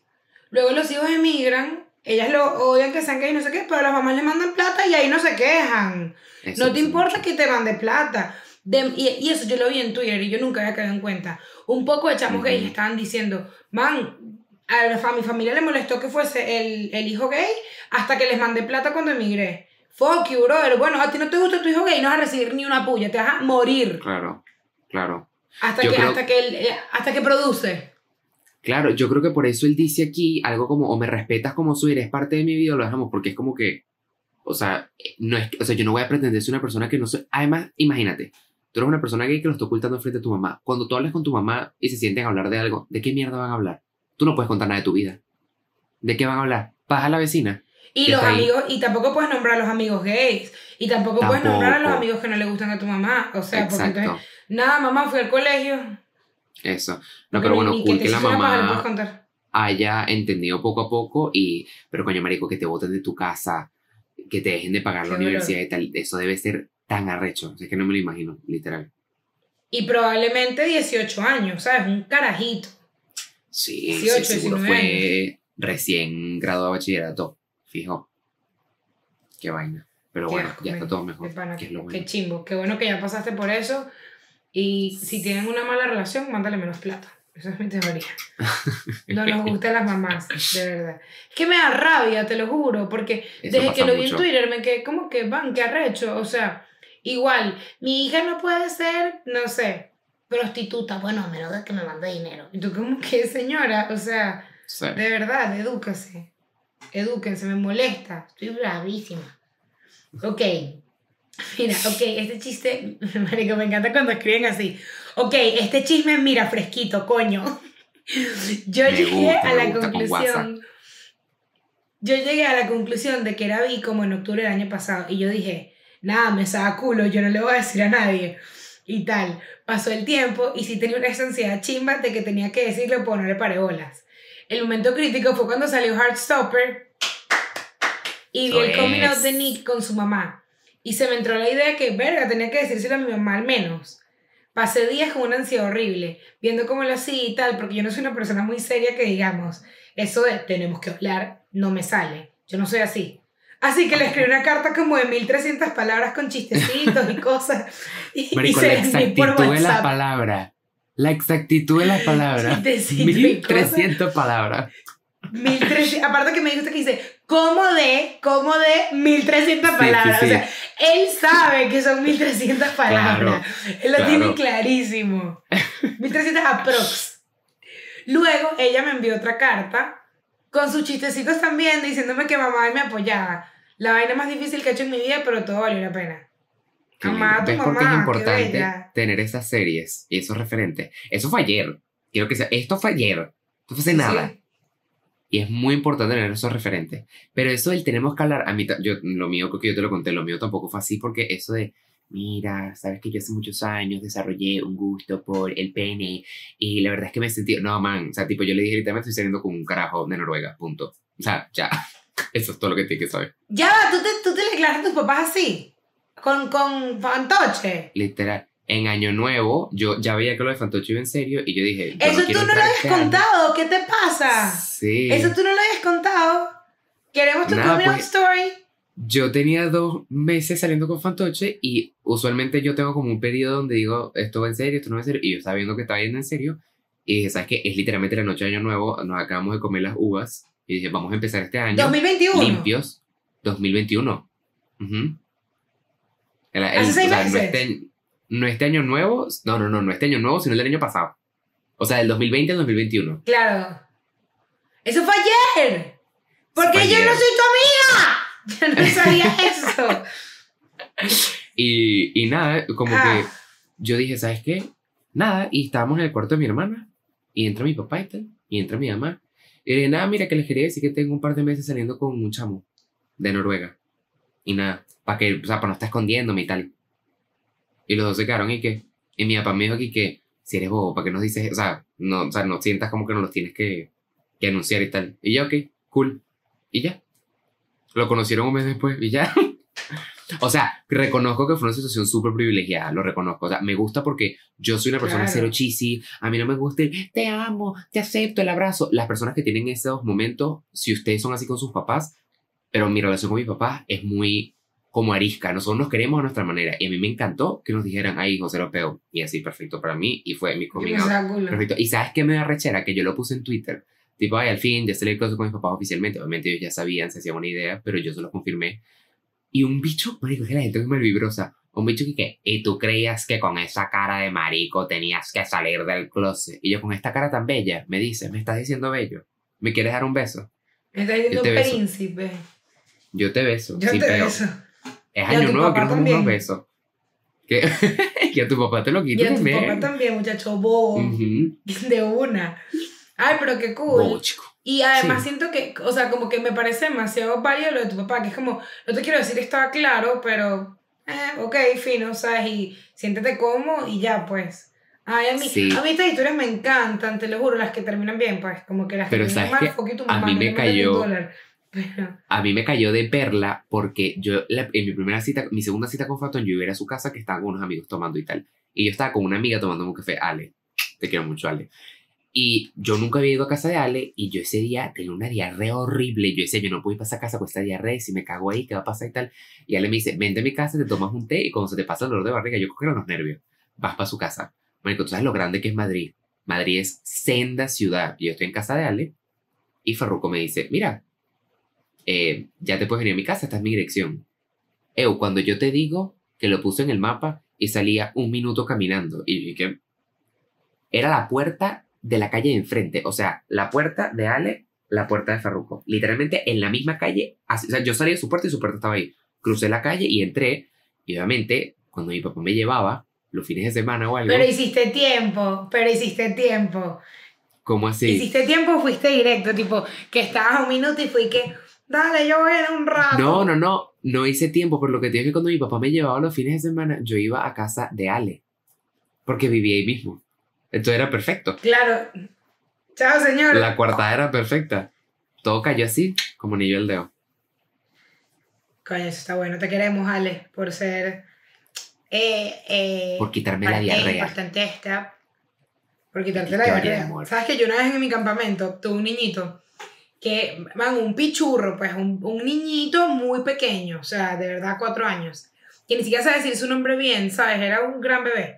luego los hijos emigran, ellas lo odian que sean gays y no sé qué, pero las mamás le mandan plata y ahí no se quejan. no te importa que te mande plata. y, eso yo lo vi en Twitter y yo nunca había caído en cuenta. Un poco de chamos gays estaban diciendo, man, a, mi familia le molestó que fuese el, el hijo gay hasta que les mandé plata cuando emigré. Fuck you, brother. Bueno, a ti no te gusta tu hijo gay, no vas a recibir ni una puya, te vas a morir. Claro, claro. Hasta, que, hasta, que, él, eh, hasta que produce. Claro, yo creo que por eso él dice aquí algo como, o me respetas como soy, eres parte de mi vida, o lo dejamos, porque es como que, o sea, no es, o sea, yo no voy a pretender ser una persona que no soy. Además, imagínate, tú eres una persona gay que lo está ocultando frente a tu mamá. Cuando tú hablas con tu mamá y se sienten a hablar de algo, ¿de qué mierda van a hablar? Tú no puedes contar nada de tu vida. ¿De qué van a hablar? ¿Paja a la vecina? Y los amigos, y tampoco puedes nombrar a los amigos gays. Y tampoco, puedes nombrar a los amigos que no le gustan a tu mamá. O sea, porque entonces, nada, mamá, fui al colegio. Eso. No, pero bueno, cool que, la mamá haya entendido poco a poco y, pero coño, marico, que te voten de tu casa, que te dejen de pagar la universidad y tal, eso debe ser tan arrecho. O sea, es que no me lo imagino, literal. Y probablemente 18 años, ¿sabes? Un carajito. Sí, 18, sí, seguro fue recién graduado de bachillerato, fijo. Qué vaina. Pero bueno, ya está todo mejor. Qué, chimbo. Qué bueno que ya pasaste por eso. Y si tienen una mala relación, mándale menos plata. Esa es mi teoría. No nos gustan las mamás, de verdad. Es que me da rabia, te lo juro, porque desde que lo vi en Twitter me quedé como que, van, qué arrecho. O sea, igual, mi hija no puede ser, no sé, prostituta, bueno, a menos de que me mande dinero. Y tú como que, señora, o sea, de verdad, edúcase. Edúquense, me molesta. Estoy bravísima. Ok. Mira, ok, este chiste, marico, me encanta cuando escriben así. Ok, este chisme, mira, fresquito, coño. Yo llegué a la conclusión. Yo llegué a la conclusión de que era vi como en octubre del año pasado. Y yo dije, nada, me saca culo, yo no le voy a decir a nadie y tal. Pasó el tiempo y sí tenía una ansiedad chimba de que tenía que decirle por no le paré bolas. El momento crítico fue cuando salió Heartstopper y vi el coming out de Nick con su mamá. Y se me entró la idea que, verga, tenía que decírselo a mi mamá al menos. Pasé días con una ansiedad horrible, viendo cómo lo hacía y tal, porque yo no soy una persona muy seria que digamos, eso de tenemos que hablar no me sale. Yo no soy así. Así que le escribí una carta como de 1300 palabras con chistecitos y cosas. Y, Marico, la exactitud de la palabra. La exactitud de la palabra. 1300 palabras. 1300, aparte que me dijo que dice, ¿cómo de? ¿Cómo de 1300 palabras? O sea, él sabe que son 1300 palabras. él lo tiene clarísimo. 1300 aprox. Luego ella me envió otra carta con sus chistecitos también, diciéndome que mamá me apoyaba. La vaina más difícil que he hecho en mi vida, pero todo valió la pena. Mamá, tu mamá, es importante tener esas series y esos referentes? Eso fue ayer. Quiero que sea, esto fue ayer. Esto fue hace nada. Y es muy importante tener esos referentes. Pero eso del tenemos que hablar, a mí, yo, lo mío, creo que yo te lo conté, lo mío tampoco fue así porque eso de, mira, sabes que yo hace muchos años desarrollé un gusto por el pene y la verdad es que me sentí, no, man, o sea, tipo, yo le dije, me estoy saliendo con un carajo de Noruega, punto. O sea, ya, eso es todo lo que tienes que saber. Ya, ¿tú te, tú te le declaras a tus papás así, con, con fantoche. Literal. En Año Nuevo, yo ya veía que lo de Fantoche iba en serio y yo dije. Eso tú no lo habías contado, ¿qué te pasa? Sí. Eso tú no lo habías contado. Queremos tu coming pues, story. Yo tenía dos meses saliendo con Fantoche y usualmente yo tengo como un periodo donde digo, esto va en serio, esto no va en serio, y yo estaba viendo que estaba yendo en serio, y dije, ¿sabes qué? Es literalmente la noche de Año Nuevo, nos acabamos de comer las uvas, y dije, vamos a empezar este año. 2021. Limpios. 2021. Uh ¿Hace seis meses? No este, no este año nuevo, no, no, no, no este año nuevo, sino el del año pasado. O sea, del 2020 al 2021. Claro. Eso fue ayer. Porque yo no soy tu amiga. Yo no sabía eso. y, y nada, como que ah. yo dije, ¿sabes qué? Nada, y estábamos en el cuarto de mi hermana, y entra mi papá y tal, y entra mi mamá. Y dije, nada, mira, que les quería decir que tengo un par de meses saliendo con un chamo de Noruega. Y nada, para que, o sea, para no estar escondiéndome y tal. Y los dos se quedaron y que, y mi papá me dijo aquí que, si eres bobo, ¿para qué nos dices? O sea, no, o sea, no sientas como que no los tienes que, que anunciar y tal. Y ya, ok, cool. Y ya. Lo conocieron un mes después y ya. o sea, reconozco que fue una situación súper privilegiada, lo reconozco. O sea, me gusta porque yo soy una persona cero cheesy, a mí no me gusta el te amo, te acepto, el abrazo. Las personas que tienen esos momentos, si ustedes son así con sus papás, pero mi relación con mi papá es muy como arisca. Nosotros nos queremos a nuestra manera. Y a mí me encantó que nos dijeran, ay, José Lopeo. Y así, perfecto para mí. Y fue mi comida. Perfecto. Y ¿sabes qué me da rechera? Que yo lo puse en Twitter. Tipo, ay, al fin, ya se le con mis papás oficialmente. Obviamente ellos ya sabían, se hacían una idea, pero yo se lo confirmé. Y un bicho, marico, que la gente es muy vibrosa. Un bicho que, ¿qué? Y tú creías que con esa cara de marico tenías que salir del closet. Y yo, con esta cara tan bella, me dice, me estás diciendo bello. ¿Me quieres dar un beso? Me estás diciendo príncipe. Yo te beso. Yo te beso. Es año nuevo, que nos unos besos. Que, que a tu papá te lo también. Y a tu papá también, muchacho bobo. De una. Ay, pero qué cool. Y además siento que, o sea, como que me parece demasiado válido lo de tu papá, que es como, no te quiero decir estaba claro, pero, eh, ok, fino, ¿sabes? Y siéntete cómodo y ya, pues. Ay, a mí, a mí estas historias me encantan, te lo juro, las que terminan bien, pues, como que las pero que terminan mal, que a mí me cayó, a mí me cayó de perla porque yo en mi primera cita, mi segunda cita con Fatón, yo iba a, ir a su casa que estaba con unos amigos tomando y tal. Y yo estaba con una amiga tomando un café, Ale. Te quiero mucho, Ale. Y yo nunca había ido a casa de Ale y yo ese día tenía una diarrea horrible. Yo decía, yo no puedo ir para esa casa con esta diarrea y si me cago ahí, ¿qué va a pasar y tal? Y Ale me dice, vente a mi casa, te tomas un té y cuando se te pasa el dolor de barriga, yo cojo los nervios, vas para su casa. Marico, tú sabes lo grande que es Madrid. Madrid es senda ciudad. Yo estoy en casa de Ale y Farruko me dice, mira, eh, ya te puedes venir a mi casa, esta es mi dirección. Eu, cuando yo te digo que lo puse en el mapa y salía un minuto caminando y que era la puerta de la calle de enfrente, o sea, la puerta de Ale, la puerta de Farruko, literalmente en la misma calle, o sea, yo salí de su puerta y su puerta estaba ahí. Crucé la calle y entré y obviamente cuando mi papá me llevaba los fines de semana o algo. Pero hiciste tiempo, pero hiciste tiempo. ¿Cómo así? Hiciste tiempo, fuiste directo, tipo, que estabas un minuto y fui que Dale, yo voy en un rato. No, no, no. No hice tiempo, por lo que te que cuando mi papá me llevaba los fines de semana, yo iba a casa de Ale. Porque vivía ahí mismo. Entonces era perfecto. Claro. Chao, señor. La cuarta era perfecta. Todo cayó así, como nivel de dedo. Coño, eso está bueno. Te queremos, Ale, por ser. Eh, eh, por quitarme la diarrea. importante esta. Por quitarte la diarrea. ¿Sabes que yo una vez en mi campamento tuve un niñito que, van, un pichurro, pues un, un, niñito muy pequeño, o sea, de verdad cuatro años, que ni siquiera sabe decir su nombre bien, ¿sabes? Era un gran bebé.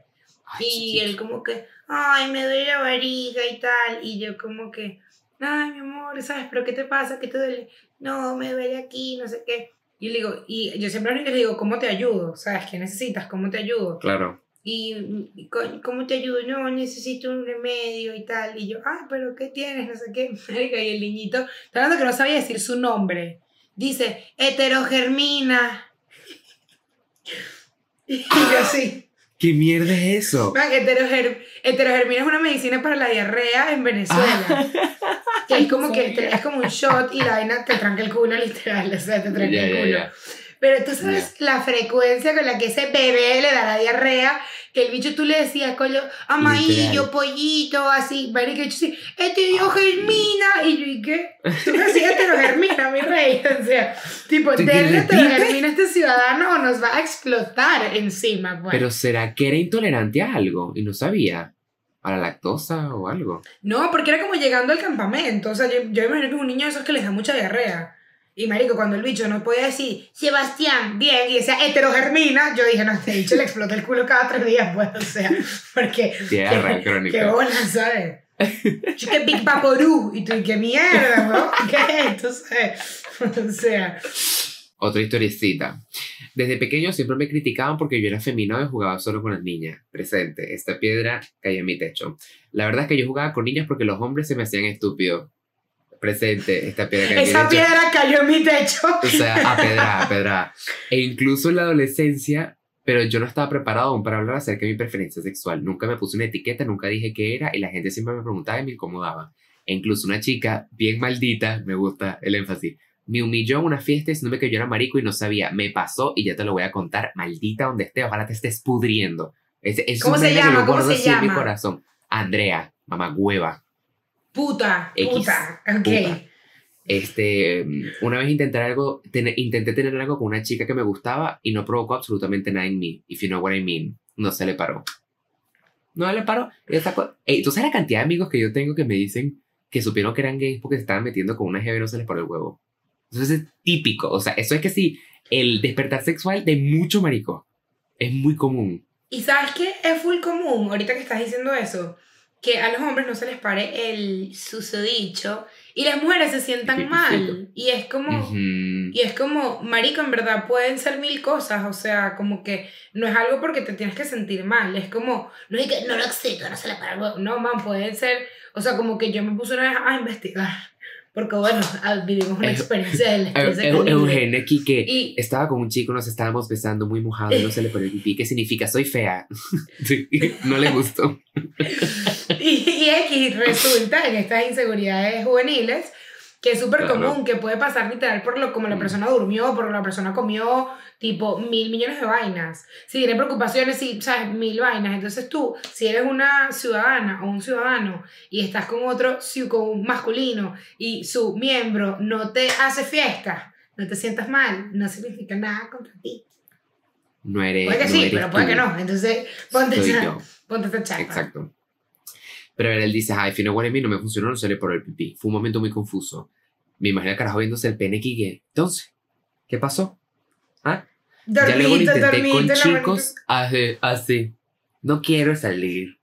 Y él como que, ay, me duele la barriga y tal, y yo como que, ay, mi amor, ¿sabes? ¿Pero qué te pasa? ¿Qué te duele? No, me duele aquí, no sé qué. Y le digo, y yo siempre le digo, ¿cómo te ayudo? ¿Sabes? ¿Qué necesitas? ¿Cómo te ayudo? Claro y, ¿cómo te ayudo? No, necesito un remedio y tal. Y yo, ah, pero ¿qué tienes? No sé qué. Y el niñito, hablando que no sabía decir su nombre. Dice, heterogermina. Y yo así. ¿Qué mierda es eso? heterogermina es una medicina para la diarrea en Venezuela. Ah. Que es como que es como un shot y la vaina te tranca el culo literal. O sea, te tranca el culo. Pero tú sabes la frecuencia con la que ese bebé le da la diarrea, que el bicho tú le decías, coño, amarillo, pollito, así, que yo sí, este dio germina, y yo, ¿y qué? Tú me decías o sea, tipo, denle a este ciudadano o nos va a explotar encima, pues. Pero ¿será que era intolerante a algo y no sabía? ¿A la lactosa o algo? No, porque era como llegando al campamento, o sea, yo, yo imagino que es un niño de esos que les da mucha diarrea. Y marico, cuando el bicho no podía decir, Sebastián, bien, y decía heterogermina, yo dije, no, este bicho le explota el culo cada tres días, pues, o sea, porque... Tierra crónica. Qué bola, ¿sabes? que Big Paporú, y tú, qué mierda, ¿no? ¿Qué Entonces, o sea... Otra historiecita. Desde pequeño siempre me criticaban porque yo era femenino y jugaba solo con las niñas. Presente, esta piedra cayó en mi techo. La verdad es que yo jugaba con niñas porque los hombres se me hacían estúpidos presente esta piedra cayó Esa piedra cayó en mi techo. O sea, a pedra, a pedra. E incluso en la adolescencia, pero yo no estaba preparado aún para hablar acerca de mi preferencia sexual. Nunca me puse una etiqueta, nunca dije qué era y la gente siempre me preguntaba y me incomodaba. E incluso una chica bien maldita, me gusta el énfasis, me humilló en una fiesta diciéndome que yo era marico y no sabía. Me pasó y ya te lo voy a contar. Maldita donde esté, ojalá te estés pudriendo. Es, es ¿Cómo se llama? ¿Cómo se llama? En mi corazón. Andrea, mamá hueva. Puta, puta, ok. Este, una vez intenté algo, intenté tener algo con una chica que me gustaba y no provocó absolutamente nada en mí. If you know what I mean, no se le paró. No le paró. Ey, ¿Tú sabes la cantidad de amigos que yo tengo que me dicen que supieron que eran gays porque se estaban metiendo con una jeva y no se les paró el huevo? Eso es típico. O sea, eso es que sí, el despertar sexual de mucho marico es muy común. ¿Y sabes qué? Es full común, ahorita que estás diciendo eso que a los hombres no se les pare el susodicho y las mujeres se sientan mal y es como y es como marico en verdad pueden ser mil cosas o sea como que no es algo porque te tienes que sentir mal es como no es que no lo excito no se le para no man pueden ser o sea como que yo me puse una vez a investigar porque bueno, ah, vivimos una experiencia de Eugenia aquí que estaba con un chico, nos estábamos besando muy mojado y no se le pone el pipí. ¿Qué significa? Soy fea. no le gustó. y, y X resulta en estas inseguridades juveniles que es súper común, que puede pasar literal por lo como la mm. persona durmió, por lo la persona comió, tipo mil millones de vainas. Si tiene preocupaciones, si, sabes, mil vainas. Entonces tú, si eres una ciudadana o un ciudadano y estás con otro, con un masculino y su miembro no te hace fiesta, no te sientas mal, no significa nada contra ti. No eres. Puede que sí, pero puede que no. Entonces, ponte, esa, ponte esa chapa. Exacto. Pero él dice, ay, fino en mí no me funcionó, no sale por el pipí. Fue un momento muy confuso. Me imagino al carajo viéndose el pene que Entonces, ¿qué pasó? ¿Ah? ya luego lo intenté con chicos, así, así. No quiero salir.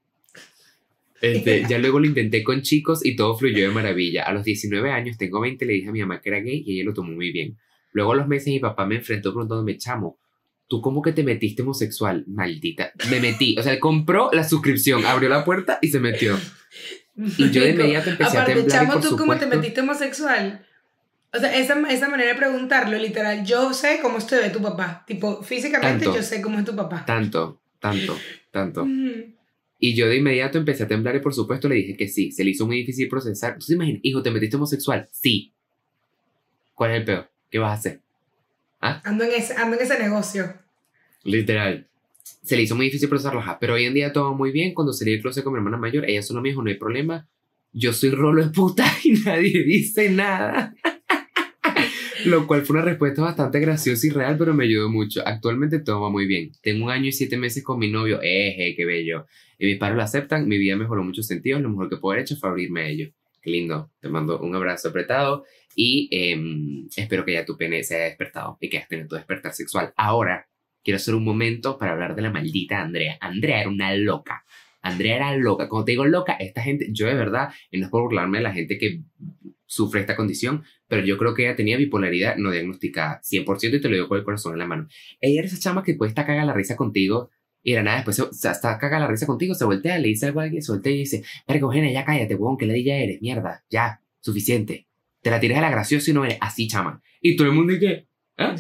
Este, ya luego lo intenté con chicos y todo fluyó de maravilla. A los 19 años, tengo 20, le dije a mi mamá que era gay y ella lo tomó muy bien. Luego a los meses mi papá me enfrentó preguntándome, chamo, tú como que te metiste homosexual, maldita. Me metí, o sea, compró la suscripción, abrió la puerta y se metió. Y yo de inmediato empecé a temblar. Chamo, por ¿tú supuesto, cómo te metiste homosexual? O sea, esa, esa manera de preguntarlo, literal, yo sé cómo se ve tu papá. Tipo, físicamente yo sé cómo es tu papá. Tanto, tanto, tanto. Y yo de inmediato empecé a temblar y por supuesto le dije que sí. Se le hizo muy difícil procesar. ¿Tú te imaginas, hijo, te metiste homosexual? Sí. ¿Cuál es el peor? ¿Qué vas a hacer? ¿Ah? Ando, en ese, ando en ese negocio. Literal. Se le hizo muy difícil procesarlo, pero hoy en día todo muy bien. Cuando salí del closet con mi hermana mayor, ella solo me dijo, no hay problema. Yo soy rolo de puta y nadie dice nada. Lo cual fue una respuesta bastante graciosa y real, pero me ayudó mucho. Actualmente todo va muy bien. Tengo un año y siete meses con mi novio. Eje, qué bello. Y mis padres lo aceptan. Mi vida mejoró en muchos sentidos. Lo mejor que puedo haber hecho fue abrirme a ellos. Qué lindo. Te mando un abrazo apretado y em, espero que ya tu pene se haya despertado y que hayas tenido tu despertar sexual. Ahora, quiero hacer un momento para hablar de la maldita Andrea. Andrea era una loca. Andrea era loca. Cuando te digo loca, esta gente, yo de verdad, y no es por burlarme de la gente que sufre esta condición, pero yo creo que ella tenía bipolaridad no diagnosticada 100% y te lo digo con el corazón en la mano. Ella era esa chama que puede estar caga la risa contigo y era nada, después se, está caga la risa contigo, se voltea, le dice algo a alguien, se voltea y dice, Eugenia, ya cállate, huevón, que ladilla eres, mierda, ya, suficiente. Te la tiras a la graciosa y no eres así, chama. Y todo el mundo dice, ¿ah?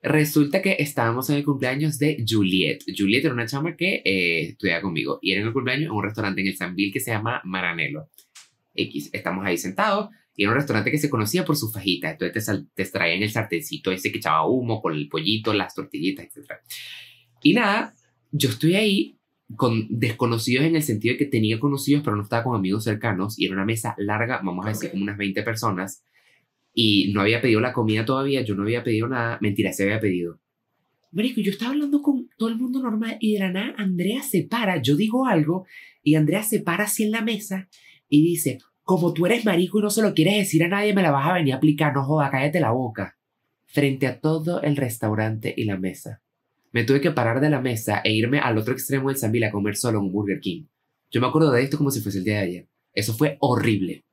Resulta que estábamos en el cumpleaños de Juliet. Juliet era una chama que eh, estudiaba conmigo y era en el cumpleaños en un restaurante en el Sanville que se llama Maranelo. X. Estamos ahí sentados y era un restaurante que se conocía por su fajita. Entonces te, te traían el sartencito ese que echaba humo con el pollito, las tortillitas, etc. Y nada, yo estoy ahí con desconocidos en el sentido de que tenía conocidos, pero no estaba con amigos cercanos y era una mesa larga, vamos a decir como unas 20 personas y no había pedido la comida todavía, yo no había pedido nada, mentira, se había pedido. Marico, yo estaba hablando con todo el mundo normal y de la nada Andrea se para, yo digo algo y Andrea se para así en la mesa y dice, como tú eres marico y no se lo quieres decir a nadie, me la vas a venir a aplicar, no joda, cállate la boca. Frente a todo el restaurante y la mesa. Me tuve que parar de la mesa e irme al otro extremo del Sambil a comer solo un Burger King. Yo me acuerdo de esto como si fuese el día de ayer. Eso fue horrible.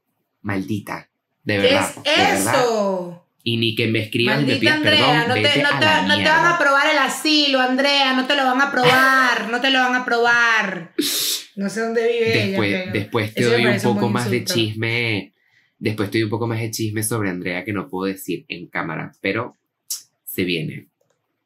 Maldita. De verdad. ¿Qué es eso? Y ni que me escriban me pidas Andrea, no, te, no, te, no te, van a aprobar el asilo, Andrea, no te lo van a aprobar, no te lo van a aprobar. No sé dónde vive después, ella. Después te doy un poco más de chisme. Después te doy un poco más de chisme sobre Andrea que no puedo decir en cámara, pero se viene.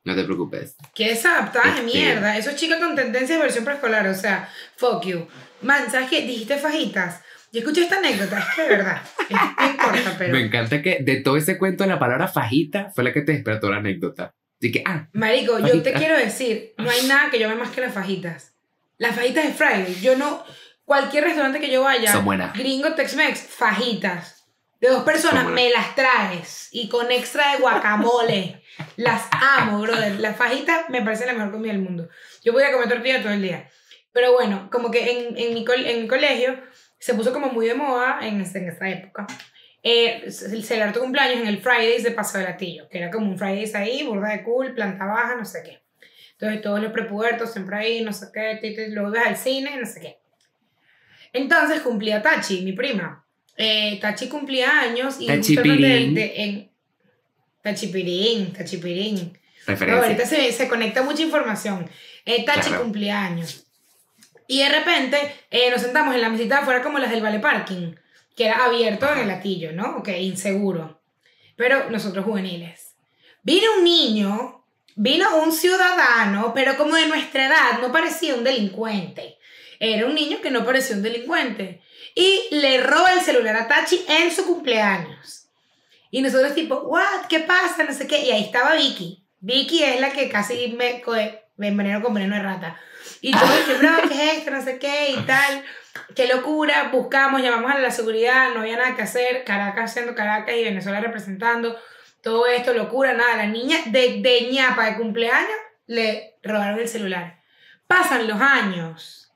No te preocupes. Qué desaptada de este mierda. Eso es chica con tendencia de versión preescolar. O sea, fuck you. Man, ¿sabes qué? Dijiste fajitas. Yo escuché esta anécdota, es que de verdad, es corta, pero... Me encanta que de todo ese cuento la palabra fajita fue la que te despertó la anécdota. Así que, ah. Marico, yo te quiero decir, no hay nada que yo me más que las fajitas. Las fajitas de Friday. Yo no... Cualquier restaurante que yo vaya... Son buenas. Gringo, Tex-Mex, fajitas. De dos personas, me las traes. Y con extra de guacamole. las amo, brother. Las fajitas me parece la mejor comida del mundo. Yo voy a comer tortilla todo el día. Pero bueno, como que en, en, mi, en mi colegio se puso como muy de moda en, en esta época. Eh, celebrar tu cumpleaños en el Fridays de Paso de Latillo, que era como un Fridays ahí, burda de cool, planta baja, no sé qué. Entonces todos los prepubertos siempre ahí, no sé qué, luego ibas al cine, no sé qué. Entonces cumplía Tachi, mi prima. Eh, Tachi cumplía años y Tachipirín. De, en, Tachipirín, Tachipirín. ahorita se, se, conecta mucha información. Eh, Tachi cumplía años. Y de repente eh, nos sentamos en la mesita afuera como las del Vale Parking, que era abierto en el latillo, ¿no? Ok, inseguro. Pero nosotros juveniles. Vino un niño, vino un ciudadano, pero como de nuestra edad, no parecía un delincuente. Era un niño que no parecía un delincuente. Y le roba el celular a Tachi en su cumpleaños. Y nosotros tipo, ¿what? ¿Qué pasa? No sé qué. Y ahí estaba Vicky. Vicky es la que casi me, me envenenó con veneno de rata. Y yo dije, bro, ¿qué es esto? No sé qué y tal. Qué locura. Buscamos, llamamos a la seguridad, no había nada que hacer. Caracas haciendo Caracas y Venezuela representando. Todo esto, locura, nada. La niña de, de ñapa de cumpleaños le robaron el celular. Pasan los años.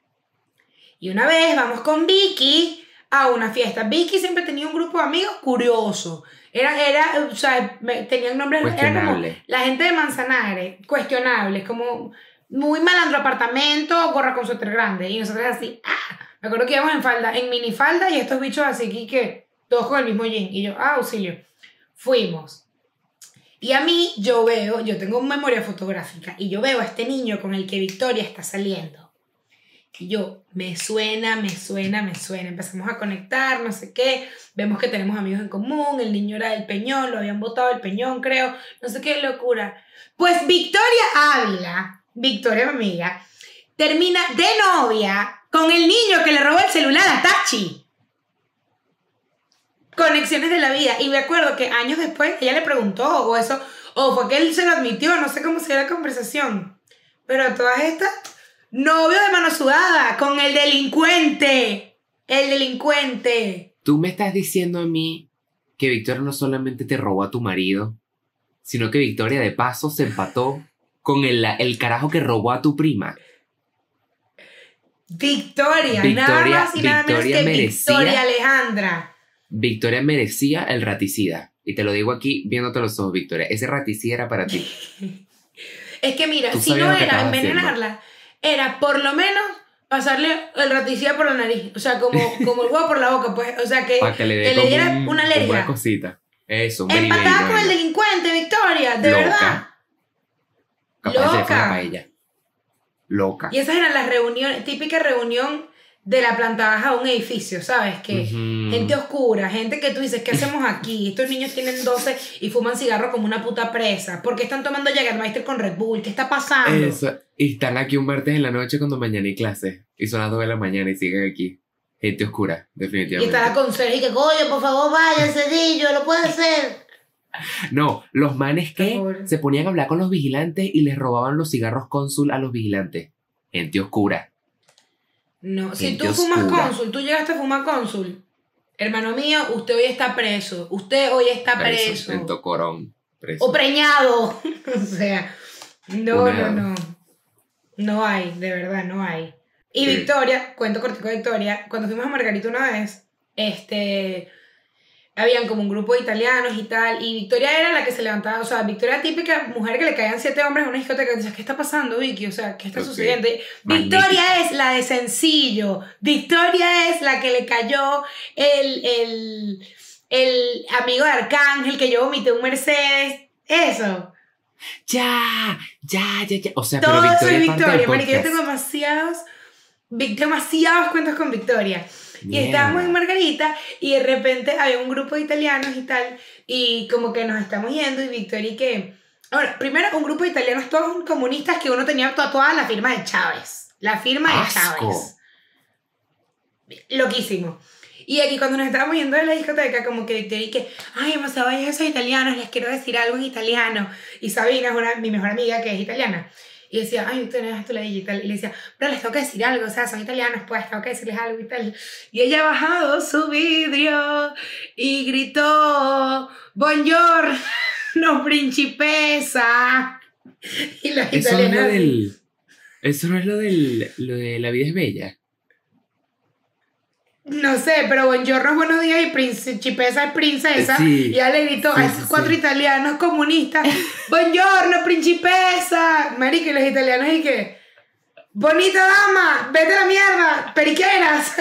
Y una vez vamos con Vicky a una fiesta. Vicky siempre tenía un grupo de amigos curioso. Era, era, o sea, tenían nombres, era como la gente de Manzanares, cuestionables, como muy malandro apartamento, gorra con suéter grande. Y nosotros así, ah, me acuerdo que íbamos en falda, en minifalda y estos bichos así que, todos con el mismo jean. Y yo, ah, auxilio. Fuimos. Y a mí yo veo, yo tengo memoria fotográfica y yo veo a este niño con el que Victoria está saliendo. Yo, me suena, me suena, me suena. Empezamos a conectar, no sé qué. Vemos que tenemos amigos en común. El niño era del Peñón, lo habían votado el Peñón, creo. No sé qué locura. Pues Victoria Ávila, Victoria, amiga, termina de novia con el niño que le robó el celular a Tachi. Conexiones de la vida. Y me acuerdo que años después ella le preguntó, o eso, o fue que él se lo admitió, no sé cómo se la conversación. Pero todas estas, novio de mano sudada, con el delincuente. El delincuente. Tú me estás diciendo a mí que Victoria no solamente te robó a tu marido, sino que Victoria de paso se empató con el, el carajo que robó a tu prima. Victoria, nada más y nada menos que Victoria Alejandra. Victoria merecía el raticida. Y te lo digo aquí viéndote los ojos, Victoria. Ese raticida era para ti. es que mira, si no era envenenarla, era por lo menos pasarle el raticida por la nariz. O sea, como, como el huevo por la boca, pues. O sea, que, que le, diera una alergia. Una cosita. Eso, Empatada con el delincuente, Victoria, de verdad. Loca. Loca. Y esas eran las reuniones, típica reunión de la planta baja de un edificio, ¿sabes? Que gente oscura, gente que tú dices, ¿qué hacemos aquí? Estos niños tienen 12 y fuman cigarro como una puta presa. ¿Por qué están tomando Jägermeister con Red Bull? ¿Qué está pasando? Eso. Y están aquí un martes en la noche cuando mañana hay clase. Y son las 2 de la mañana y siguen aquí. Gente oscura, definitivamente. Y está la conserje y que, coño, por favor, vaya, cedillo, lo puede hacer. No, los manes que se ponían a hablar con los vigilantes y les robaban los cigarros cónsul a los vigilantes. Gente oscura. No, si tú fumas cónsul, tú llegaste a fumar cónsul. Hermano mío, usted hoy está preso. Usted hoy está preso. En Tocorón. Preso. O preñado. o sea, no, no, no. No hay, de verdad, no hay. Y Victoria, cuento cortico de Victoria, cuando fuimos a Margarita una vez, Este, habían como un grupo de italianos y tal, y Victoria era la que se levantaba, o sea, Victoria típica mujer que le caían siete hombres a una discoteca, dices, ¿qué está pasando, Vicky? O sea, ¿qué está sucediendo? Victoria es la de sencillo, Victoria es la que le cayó el, el, el amigo de Arcángel que yo vomité un Mercedes, eso. Ya, ya, ya, ya. O sea, Todo pero Victoria. Victoria, porque yo tengo demasiados, demasiados cuentos con Victoria. Y estábamos en Margarita y de repente había un grupo de italianos y tal, y como que nos estamos yendo y Victoria y que... Ahora, primero un grupo de italianos todos comunistas que uno tenía toda la firma de Chávez. La firma de Chávez. Loquísimo. Y aquí cuando nos estábamos yendo de la discoteca, como que Victoria y que, ay, demasiado esos italianos, les quiero decir algo en italiano. Y Sabina es una, mi mejor amiga que es italiana. Y decía, ay, usted no tu ley y tal. Y le decía, pero les tengo que decir algo, o sea, son italianos, pues tengo que decirles algo y tal. Y ella ha bajado su vidrio y gritó, no principesa. Y los eso italianos... No es del, eso no es lo, del, lo de la vida es bella. No sé, pero buongiorno es buenos días y principesa es princesa. y ella le gritó a esos cuatro italianos comunistas: Buongiorno, principesa. Marica, y los italianos, ¿y qué? Bonita dama, vete a la mierda, periqueras.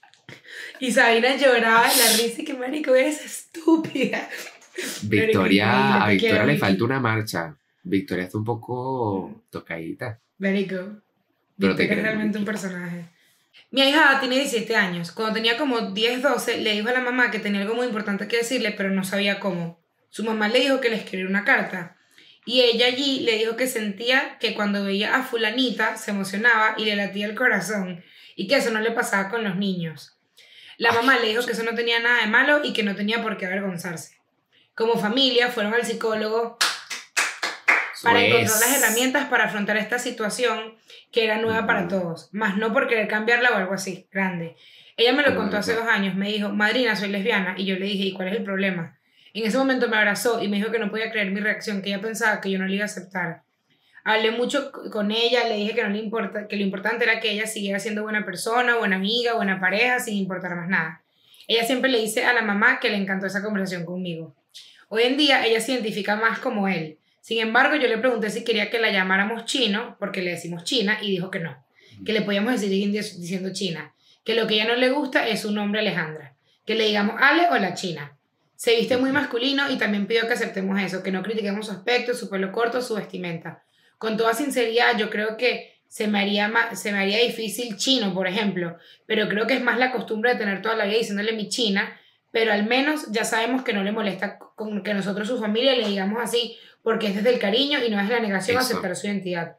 y Sabina lloraba de la risa y que, Marico, eres estúpida. Victoria, a Victoria le falta una marcha. Victoria está un poco tocadita. Marico. Victoria es realmente un personaje. Mi hija tiene 17 años. Cuando tenía como 10, 12, le dijo a la mamá que tenía algo muy importante que decirle, pero no sabía cómo. Su mamá le dijo que le escribiera una carta. Y ella allí le dijo que sentía que cuando veía a fulanita se emocionaba y le latía el corazón y que eso no le pasaba con los niños. La mamá le dijo que eso no tenía nada de malo y que no tenía por qué avergonzarse. Como familia fueron al psicólogo para encontrar las herramientas para afrontar esta situación que era nueva para todos, más no por querer cambiarla o algo así, grande. Ella me lo contó hace dos años, me dijo, madrina, soy lesbiana, y yo le dije, ¿y cuál es el problema? En ese momento me abrazó y me dijo que no podía creer mi reacción, que ella pensaba que yo no le iba a aceptar. Hablé mucho con ella, le dije que no le importa, que lo importante era que ella siguiera siendo buena persona, buena amiga, buena pareja, sin importar más nada. Ella siempre le dice a la mamá que le encantó esa conversación conmigo. Hoy en día ella se identifica más como él. Sin embargo, yo le pregunté si quería que la llamáramos chino, porque le decimos China, y dijo que no, que le podíamos decir diciendo China, que lo que ella no le gusta es su nombre Alejandra, que le digamos Ale o la China. Se viste muy masculino y también pidió que aceptemos eso, que no critiquemos su aspecto, su pelo corto, su vestimenta. Con toda sinceridad, yo creo que se me, haría se me haría difícil chino, por ejemplo, pero creo que es más la costumbre de tener toda la vida diciéndole mi china, pero al menos ya sabemos que no le molesta con que nosotros, su familia, le digamos así, porque es desde el cariño y no es la negación a aceptar su identidad.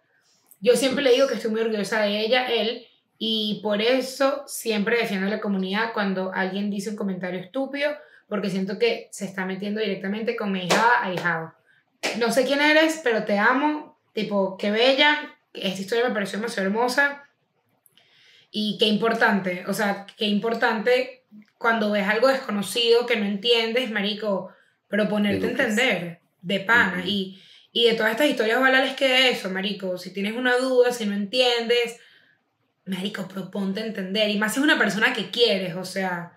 Yo siempre le digo que estoy muy orgullosa de ella, él, y por eso siempre defiendo a la comunidad cuando alguien dice un comentario estúpido, porque siento que se está metiendo directamente con mi hija ahijado. No sé quién eres, pero te amo, tipo, qué bella, esta historia me pareció demasiado hermosa y qué importante, o sea, qué importante cuando ves algo desconocido que no entiendes, marico, pero ponerte a entender de pana. y, y de todas estas historias valales que eso, marico. Si tienes una duda, si no entiendes, marico, proponte entender. Y más si es una persona que quieres, o sea,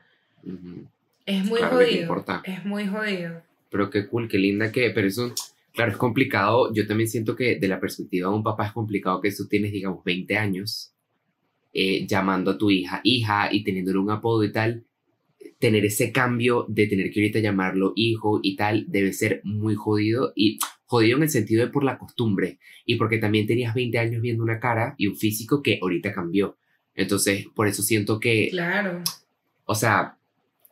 es muy jodido. Es muy jodido. Pero qué cool, qué linda que, pero eso, claro, es complicado. Yo también siento que de la perspectiva de un papá es complicado que tú tienes, digamos, 20 años eh, llamando a tu hija hija y teniéndole un apodo y tal tener ese cambio de tener que ahorita llamarlo hijo y tal debe ser muy jodido y jodido en el sentido de por la costumbre y porque también tenías 20 años viendo una cara y un físico que ahorita cambió. Entonces, por eso siento que... Claro. O sea,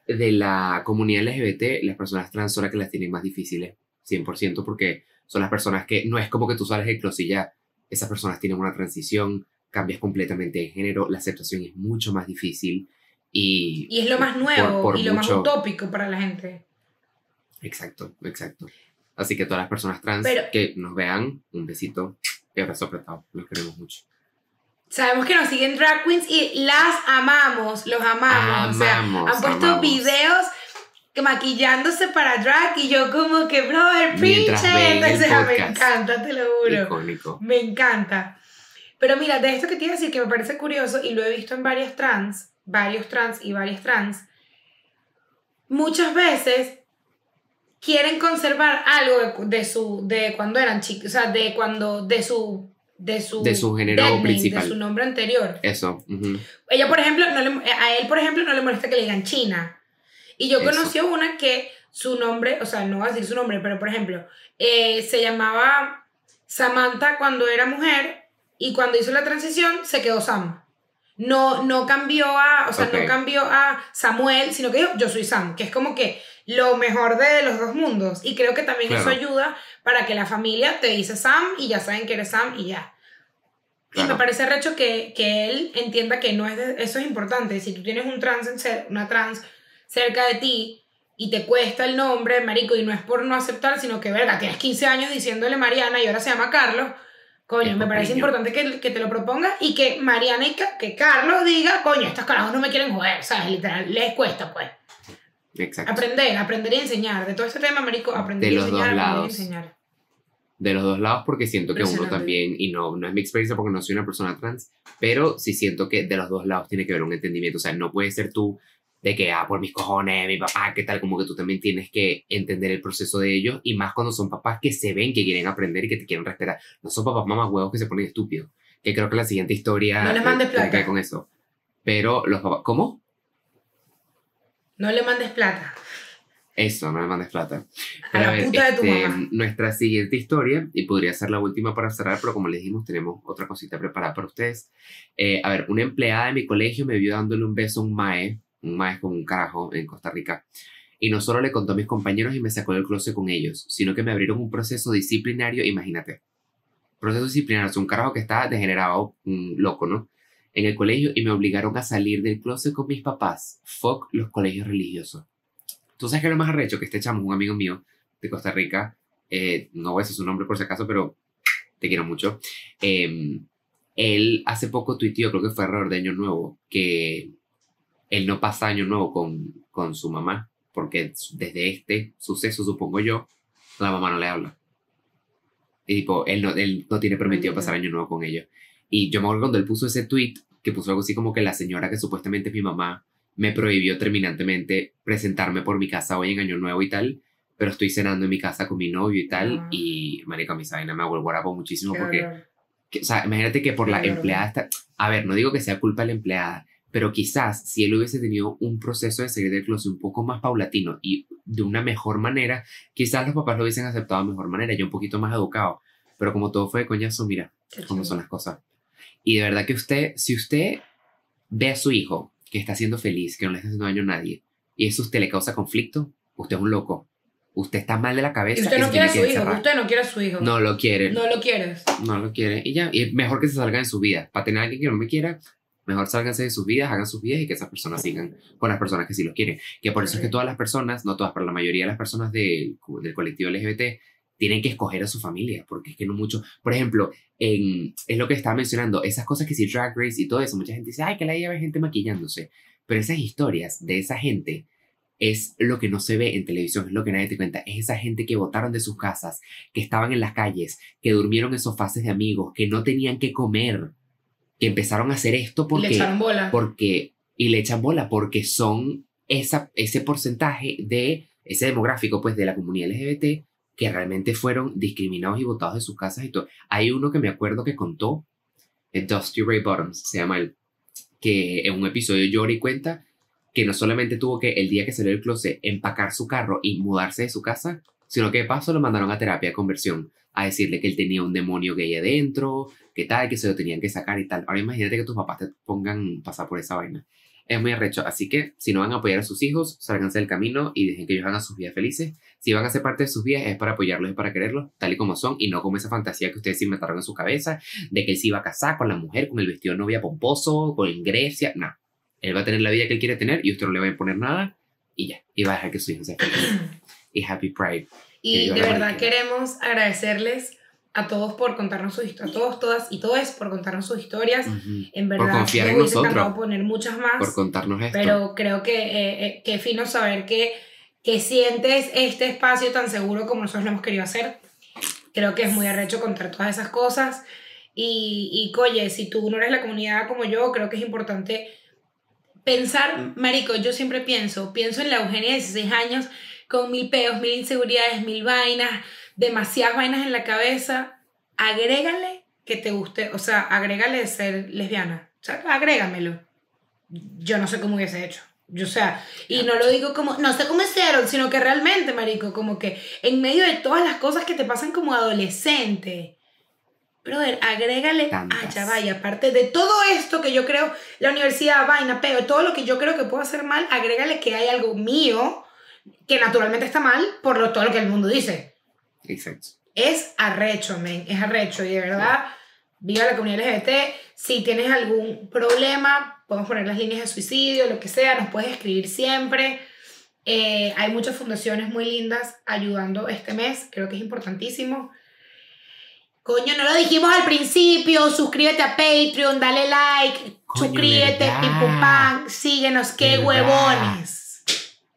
de la comunidad LGBT, las personas trans son las que las tienen más difíciles, 100%, porque son las personas que no es como que tú sales del closet ya esas personas tienen una transición, cambias completamente de género, la aceptación es mucho más difícil y, y es lo más nuevo y lo más utópico para la gente. Exacto, exacto. Así que todas las personas trans que nos vean, un besito y abrazo apretado. Los queremos mucho. Sabemos que nos siguen drag queens y las amamos, los amamos. o sea, han puesto videos que maquillándose para drag y yo como que, brother, preach Entonces, me encanta, te lo juro. Icónico. Me encanta. Pero mira, de esto que te iba a decir que me parece curioso y lo he visto en varias trans, varios trans y varias trans, muchas veces quieren conservar algo de, su de cuando eran chicos, o sea, de cuando de su de su de su género principal, de su nombre anterior. Eso. Ella, por ejemplo, no le, a él, por ejemplo, no le molesta que le digan China. Y yo conocí a una que su nombre, o sea, no voy a decir su nombre, pero por ejemplo, eh, se llamaba Samantha cuando era mujer y cuando hizo la transición se quedó Sam. No, no cambió a, o sea, no cambió a Samuel, sino que dijo, yo soy Sam, que es como que lo mejor de los dos mundos. Y creo que también eso ayuda para que la familia te dice Sam y ya saben que eres Sam y ya. Y me parece recho que, que, él entienda que no es eso es importante. Si tú tienes un trans, una trans cerca de ti y te cuesta el nombre, marico, y no es por no aceptar, sino que, verga, tienes 15 años diciéndole Mariana y ahora se llama Carlos, coño, me parece importante que, que, te lo proponga y que Mariana y que, Carlos diga, coño, estos carajos no me quieren joder, ¿sabes? Literal, les cuesta, pues. Exacto. Aprender, aprender y enseñar. De todo este tema, marico, aprender y enseñar, aprender y enseñar. De los dos lados, porque siento que uno también, y no, no es mi experiencia porque no soy una persona trans, pero sí siento que de los dos lados tiene que haber un entendimiento. O sea, no puede ser tú de que, ah, por mis cojones, mi papá, qué tal, como que tú también tienes que entender el proceso de ellos, y más cuando son papás que se ven que quieren aprender y que te quieren respetar. No son papás mamás huevos que se ponen estúpidos. Que creo que la siguiente historia. No les mandes plata. con eso. Pero los papás. ¿Cómo? No le mandes plata. Eso, no le mandes plata. a la puta de tu este, mamá. Nuestra siguiente historia, y podría ser la última para cerrar, pero como les dijimos, tenemos otra cosita preparada para ustedes. Eh, a ver, una empleada de mi colegio me vio dándole un beso a un mae un maestro con un carajo en Costa Rica. Y no solo le contó a mis compañeros y me sacó del closet con ellos, sino que me abrieron un proceso disciplinario, imagínate. Proceso disciplinario, es un carajo que está degenerado, un loco, ¿no? En el colegio y me obligaron a salir del closet con mis papás. Fuck los colegios religiosos. Tú sabes que lo más arrecho que este chamo, un amigo mío de Costa Rica, eh, no voy a decir su nombre por si acaso, pero te quiero mucho. Em, él hace poco tuiteó, creo que fue error de Año Nuevo, que él no pasa año nuevo con, con su mamá, porque desde este suceso, supongo yo, la mamá no le habla. Y tipo, él no, él no tiene permitido pasar año nuevo con ellos. Y yo me acuerdo cuando él puso ese tweet, que puso algo así como que la señora que supuestamente es mi mamá, me prohibió terminantemente presentarme por mi casa hoy en año nuevo y tal, pero estoy cenando en mi casa con mi novio y tal, ah. y marica, mi vaina me guapo muchísimo porque, o sea, imagínate que por la empleada está, a ver, no digo que sea culpa de la empleada, pero quizás si él hubiese tenido un proceso de salir del closet un poco más paulatino y de una mejor manera, quizás los papás lo hubiesen aceptado de mejor manera, yo un poquito más educado. Pero como todo fue de coñazo, mira cómo son las cosas. Y de verdad que usted, si usted ve a su hijo que está siendo feliz, que no le está haciendo daño a nadie, y eso usted le causa conflicto, usted es un loco. Usted está mal de la cabeza. Y usted no quiere a su hijo, usted no quiere a su hijo. No lo quiere. No lo quieres. No lo quiere. Y ya, y mejor que se salga en su vida. Para tener a alguien que no me quiera, Mejor sálganse de sus vidas, hagan sus vidas y que esas personas sigan con las personas que sí lo quieren. Que por eso es que todas las personas, no todas, pero la mayoría de las personas del colectivo LGBT tienen que escoger a su familia, porque es que no mucho. Por ejemplo, en, es lo que estaba mencionando, esas cosas que si Drag Race y todo eso, mucha gente dice, ay, que la idea ve gente maquillándose. Pero esas historias de esa gente es lo que no se ve en televisión, es lo que nadie te cuenta. Es esa gente que votaron de sus casas, que estaban en las calles, que durmieron en sofaces de amigos, que no tenían que comer que empezaron a hacer esto porque... Y le echaron bola. Porque, y le echan bola porque son esa, ese porcentaje de ese demográfico pues de la comunidad LGBT que realmente fueron discriminados y votados de sus casas y todo. Hay uno que me acuerdo que contó, el Dusty Ray Bottoms, se llama él, que en un episodio llora y cuenta que no solamente tuvo que el día que salió del closet empacar su carro y mudarse de su casa, sino que de paso lo mandaron a terapia de conversión a decirle que él tenía un demonio gay adentro, que tal, que se lo tenían que sacar y tal. Ahora imagínate que tus papás te pongan pasar por esa vaina. Es muy arrecho. Así que si no van a apoyar a sus hijos, sálganse del camino y dejen que ellos hagan sus vidas felices. Si van a ser parte de sus vidas es para apoyarlos y para quererlos, tal y como son, y no como esa fantasía que ustedes se inventaron en su cabeza de que él se iba a casar con la mujer, con el vestido de novia pomposo, con Grecia. No. Él va a tener la vida que él quiere tener y usted no le va a imponer nada y ya. Y va a dejar que sus hijos sean felices. y Happy Pride. Y de verdad queremos agradecerles a todos por contarnos sus historias, a todos, todas y todos por contarnos sus historias. En verdad, por confiar en nosotros. poner muchas más. Por contarnos esto. Pero creo que eh, eh, qué fino saber que, que sientes este espacio tan seguro como nosotros lo hemos querido hacer. Creo que es muy arrecho contar todas esas cosas. Y, y oye, si tú no eres la comunidad como yo, creo que es importante pensar, marico, yo siempre pienso, pienso en la Eugenia de 16 años con mil peos, mil inseguridades, mil vainas, demasiadas vainas en la cabeza. Agrégale que te guste, o sea, agrégale ser lesbiana. O sea, agrégamelo. Yo no sé cómo hubiese hecho. Yo, o sea, y no lo digo como, no sé cómo hicieron, sino que realmente, marico, como que en medio de todas las cosas que te pasan como adolescente, brother, agrégale, ah, ya vaya, aparte de todo esto que yo creo, la universidad, vaina, pero todo lo que yo creo que puedo hacer mal, agrégale que hay algo mío que naturalmente está mal por lo, todo lo que el mundo dice. Exacto. Es arrecho, men, es arrecho, y de verdad, viva la comunidad LGBT, si tienes algún problema, podemos poner las líneas de suicidio, lo que sea, nos puedes escribir siempre. Eh, hay muchas fundaciones muy lindas ayudando este mes, creo que es importantísimo. Coño, no lo dijimos al principio, suscríbete a Patreon, dale like, suscríbete, pim síguenos, qué huevones.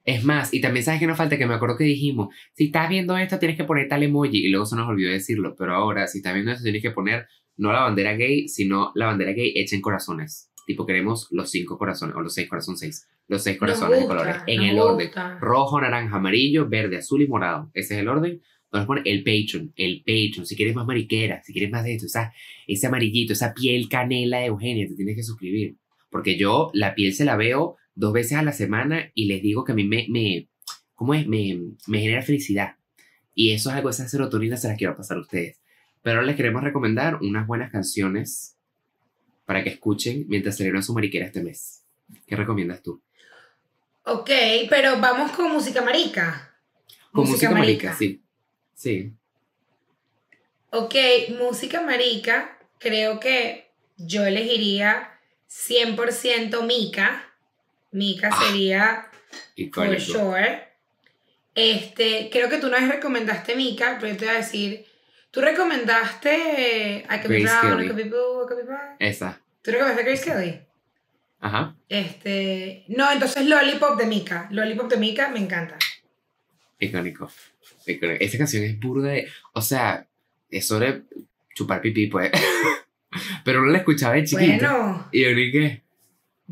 Es más, y también sabes que nos falta que me acuerdo que dijimos, si estás viendo esto tienes que poner tal emoji y luego se nos olvidó decirlo, pero ahora si estás viendo esto tienes que poner no la bandera gay, sino la bandera gay hecha en corazones. Tipo, queremos los cinco corazones, o los seis corazones, seis. Los seis corazones de colores, en el orden. Rojo, naranja, amarillo, verde, azul y morado. Ese es el orden. Entonces pone el Patreon, el Patreon. Si quieres más mariquera, si quieres más de esto, esa, ese amarillito, esa piel canela de Eugenia, te tienes que suscribir. Porque yo la piel se la veo dos veces a la semana y les digo que a mí me, me ¿cómo es? Me, me genera felicidad. Y eso es algo, esa serotonina se las quiero pasar a ustedes. Pero ahora les queremos recomendar unas buenas canciones para que escuchen mientras celebran su mariquera este mes. ¿Qué recomiendas tú? Ok, pero vamos con música marica. Con música, marica. sí. Sí. Ok, música marica, creo que yo elegiría 100% Mika. Mika ah, sería for sure. Este, creo que tú una vez recomendaste Mika, pero yo te voy a decir Tú recomendaste I Can Be Brown, I Can Be Blue, I Can Be Brown. Esa. ¿Tú recomendaste Grace Kelly? Ajá. Este. No, entonces Lollipop de Mika. Lollipop de Mika me encanta. Icónico. Esa canción es burda de. O sea, es sobre chupar pipí, pues. Pero no la escuchaba de chiquito. Bueno. Y yo ni qué.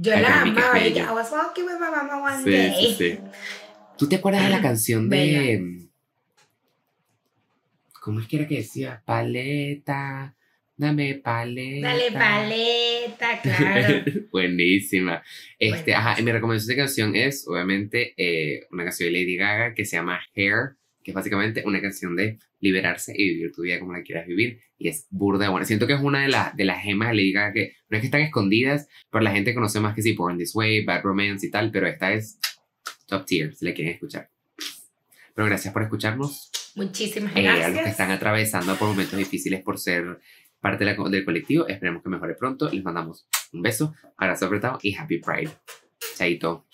Yo la amaba. I was walking with my mama one sí, day. Sí, sí. ¿Tú te acuerdas de la canción de. ¿Cómo es que era que decía? Paleta, dame paleta. Dale paleta, claro. Buenísima. Este, ajá, y mi recomendación de canción es, obviamente, eh, una canción de Lady Gaga que se llama Hair, que es básicamente una canción de liberarse y vivir tu vida como la quieras vivir. Y es burda bueno. Siento que es una de, las de las gemas de Lady Gaga que no es que están escondidas, pero la gente conoce más que sí, Born This Way, Bad Romance y tal, pero esta es top tier, si la quieren escuchar. Pero gracias por escucharnos. Muchísimas gracias. Eh, a los que están atravesando por momentos difíciles por ser parte del colectivo, esperemos que mejore pronto. Les mandamos un beso, abrazo apretado y happy pride. Chaito.